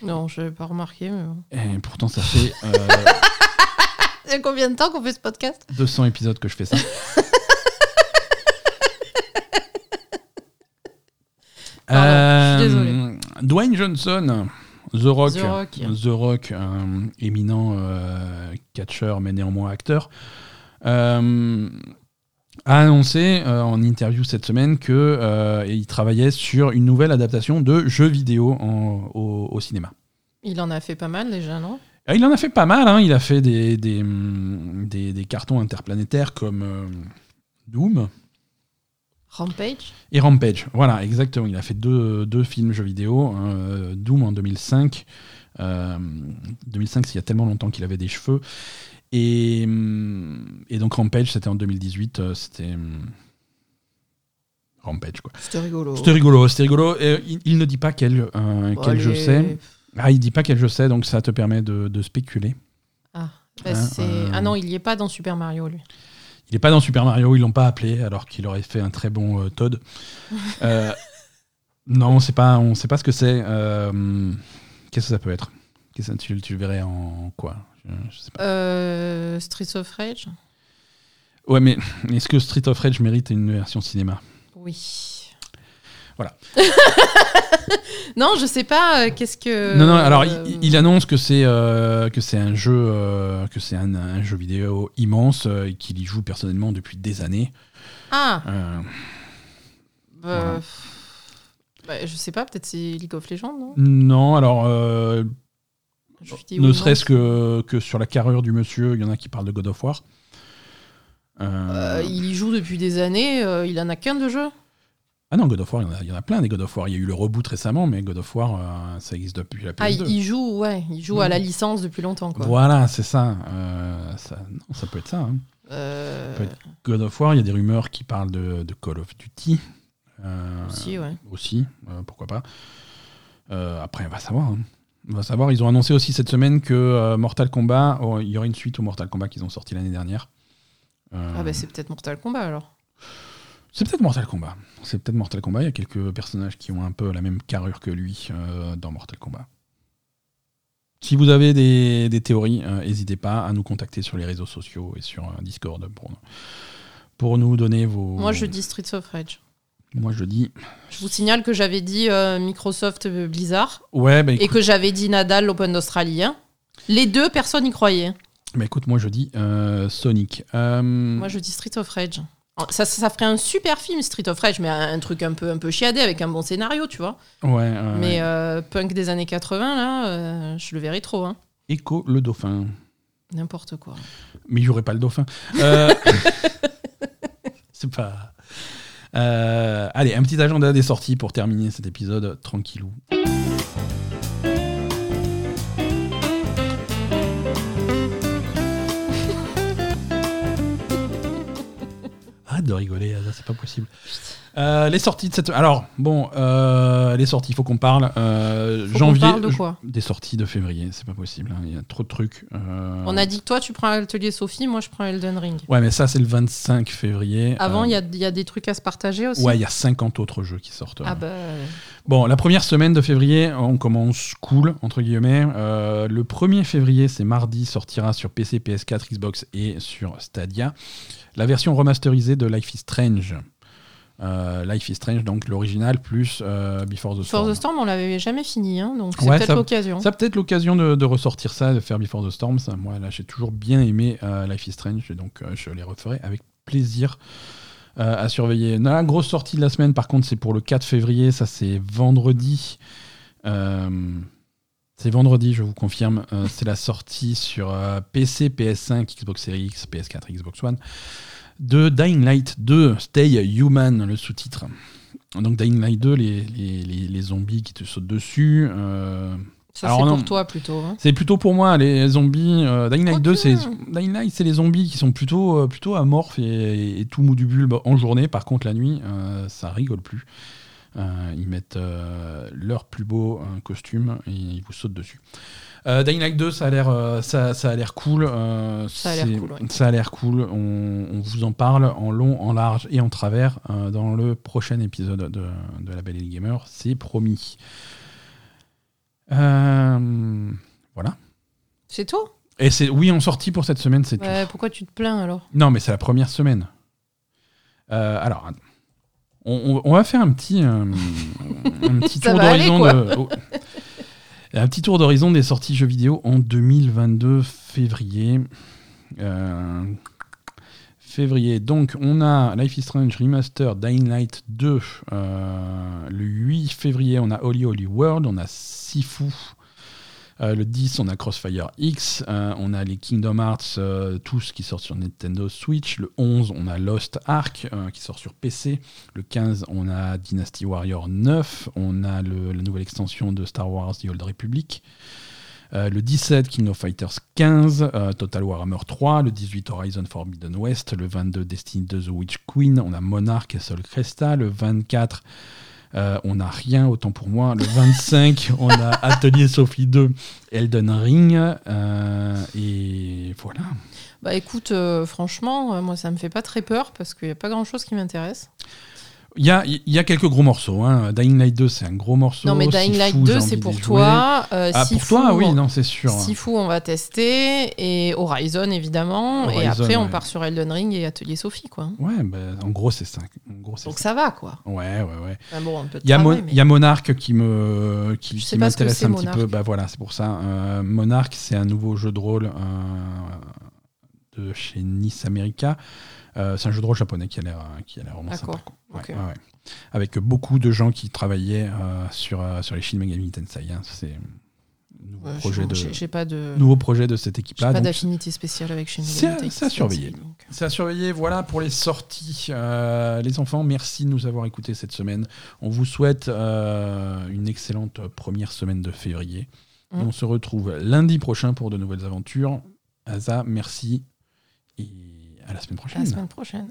euh, Non, je n'avais pas remarqué. Mais... et pourtant, ça fait euh, Il y a combien de temps qu'on fait ce podcast? 200 épisodes que je fais ça. Pardon, je suis Dwayne Johnson, The Rock, The Rock. The Rock, un éminent euh, catcheur mais néanmoins acteur, euh, a annoncé euh, en interview cette semaine que euh, il travaillait sur une nouvelle adaptation de jeux vidéo en- au, au cinéma. Il en a fait pas mal déjà, non? Euh, Il en a fait pas mal, hein. il a fait des, des, des- des cartons interplanétaires comme euh, Doom Rampage et Rampage. Voilà, exactement. Il a fait deux, deux films jeux vidéo, euh, Doom en 2005. Euh, 2005, c'est il y a tellement longtemps qu'il avait des cheveux. Et, hum, et donc Rampage, c'était en 2018. euh, C'était hum, Rampage, quoi. C'était rigolo. C'était rigolo, c'était rigolo. Et, il, il ne dit pas quel, euh, quel jeu c'est. Ah, il dit pas quel jeu c'est, donc ça te permet de, de spéculer. Ah, bah, Hein, c'est- euh, ah non, il y est pas dans Super Mario, lui. Il n'est pas dans Super Mario, ils l'ont pas appelé alors qu'il aurait fait un très bon euh, Toad. Euh, non, on sait pas, on sait pas ce que c'est. Euh, Qu'est-ce que ça peut être? Qu'est-ce que tu, tu le verrais en quoi? Je, je sais pas. Streets of Rage Ouais, mais est-ce que Street of Rage mérite une version cinéma? Oui. Voilà. non, je sais pas. euh, Qu'est-ce que. Non, non. Alors, euh, il, il annonce que c'est euh, que c'est un jeu euh, que c'est un, un jeu vidéo immense euh, et qu'il y joue personnellement depuis des années. Ah, Euh, bah, Voilà. bah, je sais pas, peut-être c'est League of Legends, non? Non, alors euh, ne serait-ce que, que sur la carrure du monsieur, il y en a qui parlent de God of War. Euh, Euh, il y joue depuis des années, euh, il en a qu'un de jeu. Ah non, God of War, il y en a- il y, en a plein des God of War. Il y a eu le reboot récemment, mais God of War, euh, ça existe depuis la PS2. Ah, il, joue, ouais, il joue à la licence depuis longtemps, quoi. Voilà, c'est ça. Euh, ça. non, ça peut être ça. hein. Euh, peut être- God of War, il y a des rumeurs qui parlent de, de Call of Duty. Aussi, ouais. aussi, pourquoi pas. Après, on va savoir. hein. On va savoir. Ils ont annoncé aussi cette semaine que Mortal Kombat, oh, il y aurait une suite au Mortal Kombat qu'ils ont sorti l'année dernière. Ah, bah c'est peut-être Mortal Kombat alors. C'est peut-être Mortal Kombat. C'est peut-être Mortal Kombat. Il y a quelques personnages qui ont un peu la même carrure que lui euh, dans Mortal Kombat. Si vous avez des, des théories, euh, n'hésitez pas à nous contacter sur les réseaux sociaux et sur euh, Discord pour, pour nous donner vos. Moi, je dis Streets of Rage. Moi, je dis. Je vous signale que j'avais dit euh, Microsoft Blizzard Ouais, bah et écoute, que j'avais dit Nadal l'Open d'Australie. hein. Les deux, personne n'y croyait. bah écoute, moi je dis euh, Sonic. Euh, Moi, je dis Street of Rage. Ça, ça, ça ferait un super film, Street of Rage, mais un, un truc un peu, un peu chiadé avec un bon scénario, tu vois. Ouais, ouais, mais ouais. euh, punk des années 80, là, euh, je le verrais trop. Hein. Echo le dauphin. N'importe quoi. Mais il n'y aurait pas le dauphin. Euh, C'est pas. Euh, allez, un petit agenda des sorties pour terminer cet épisode tranquillou. Arrête de rigoler, c'est pas possible. Euh, les sorties de cette. Alors, bon, euh, les sorties, il faut qu'on parle. Euh, Faut janvier. parle de quoi Des sorties de février, c'est pas possible. hein, Il y a trop de trucs. On a dit que toi, tu prends l'atelier Sophie, moi, je prends Elden Ring. Ouais, mais ça, c'est le 25 février. Avant, il y, y a des trucs à se partager aussi Ouais, il y a 50 autres jeux qui sortent. Ah bah. Bon, la première semaine de février, on commence cool, entre guillemets. Le 1er février, c'est mardi, sortira sur PC, PS4, Xbox et sur Stadia. La version remasterisée de Life is Strange. Euh, Life is Strange, donc l'original plus euh, Before the Storm. Force the Storm, on l'avait jamais fini, hein, donc c'est Ouais, peut-être l'occasion. Ça peut-être l'occasion de, de ressortir ça, de faire Before the Storm. Ça, moi, là, j'ai toujours bien aimé euh, Life is Strange, donc je les referai avec plaisir à surveiller. La grosse sortie de la semaine, par contre, c'est pour le 4 février. Ça, c'est vendredi. C'est vendredi, je vous confirme. Euh, c'est la sortie sur euh, PC, PS5, Xbox Series X, PS4, Xbox One de Dying Light 2, Stay Human, le sous-titre. Donc Dying Light 2, les, les, les- les zombies qui te sautent dessus. euh, Ça, c'est pour toi plutôt. hein. c'est plutôt pour moi les zombies. euh, Dying Light 2, c'est. Dying Light, c'est les zombies qui sont plutôt euh, plutôt amorphes et, et tout mou du bulbe en journée. Par contre, la nuit, ça rigole plus. Euh, ils mettent euh, leur plus beau euh, costume et ils vous sautent dessus. Euh, Dying Light 2, ça a l'air euh, ça, ça a l'air cool. euh, Ça a l'air cool, ouais. Ça a l'air cool. On, on vous en parle en long, en large et en travers dans le prochain épisode de, de La Belle et le Gamer. C'est promis. Voilà. C'est tout Et c'est oui en sortie pour cette semaine, c'est Ouais, Pourquoi tu te plains alors? Non, mais c'est la première semaine. Alors, on, on- on va faire un petit euh, un petit tour d'horizon de oh. un petit tour d'horizon des sorties jeux vidéo en 2022 février. Euh, février. Donc, on a Life is Strange Remaster, Dying Light 2. euh, le 8 février, on a Holy Holy World, on a Sifu. Euh, le 10, on a Crossfire X, euh, on a les Kingdom Hearts, euh, tous qui sortent sur Nintendo Switch. Le 11, on a Lost Ark qui sort sur PC. Le 15, on a Dynasty Warrior 9, on a la nouvelle extension de Star Wars The Old Republic. Le 17, King of Fighters 15, euh, Total Warhammer 3, le 18, Horizon Forbidden West, le 22, Destiny 2 The Witch Queen, on a Monarch et Sol Cresta, le 24, euh, on n'a rien, autant pour moi, le 25, on a Atelier Sophie 2, Elden Ring, euh, et voilà. Bah écoute, euh, franchement, moi ça me fait pas très peur parce qu'il n'y a pas grand chose qui m'intéresse. Il y a, y a quelques gros morceaux. Hein. Dying Light 2, c'est un gros morceau. Non mais Dying Light j'ai 2 envie c'est pour toi. euh, Ah, pour toi, oui, on- non, c'est sûr. Sifu on va tester et Horizon évidemment et après on part sur Elden Ring et Atelier Sophie quoi. Ouais, bah, en gros, c'est ça. En gros, c'est Donc ça. ça va quoi. Ouais, ouais, ouais. Enfin, bon, Il y, a mais- y Monarch qui me qui, m'intéresse un petit peu. Bah voilà, c'est pour ça. Euh, Monarch, c'est un nouveau jeu de rôle euh, de chez Nice America. Euh, c'est un jeu de rôle japonais qui a l'air qui a l'air vraiment sympa. Ouais, ouais, ouais. Avec beaucoup de gens qui travaillaient euh, sur euh, sur les Shin Megami Tensei. hein. C'est un nouveau Ouais, projet je- de pas nouveau projet de cette j'ai équipe-là. pas d'affinité spéciale avec Shin Megami c'est à surveiller. C'est à surveiller, voilà pour les sorties. Euh, les enfants, merci de nous avoir écoutés cette semaine. On vous souhaite euh, une excellente première semaine de février. Mm. On se retrouve lundi prochain pour de nouvelles aventures. Asa, merci et à la semaine À prochaine. la semaine prochaine.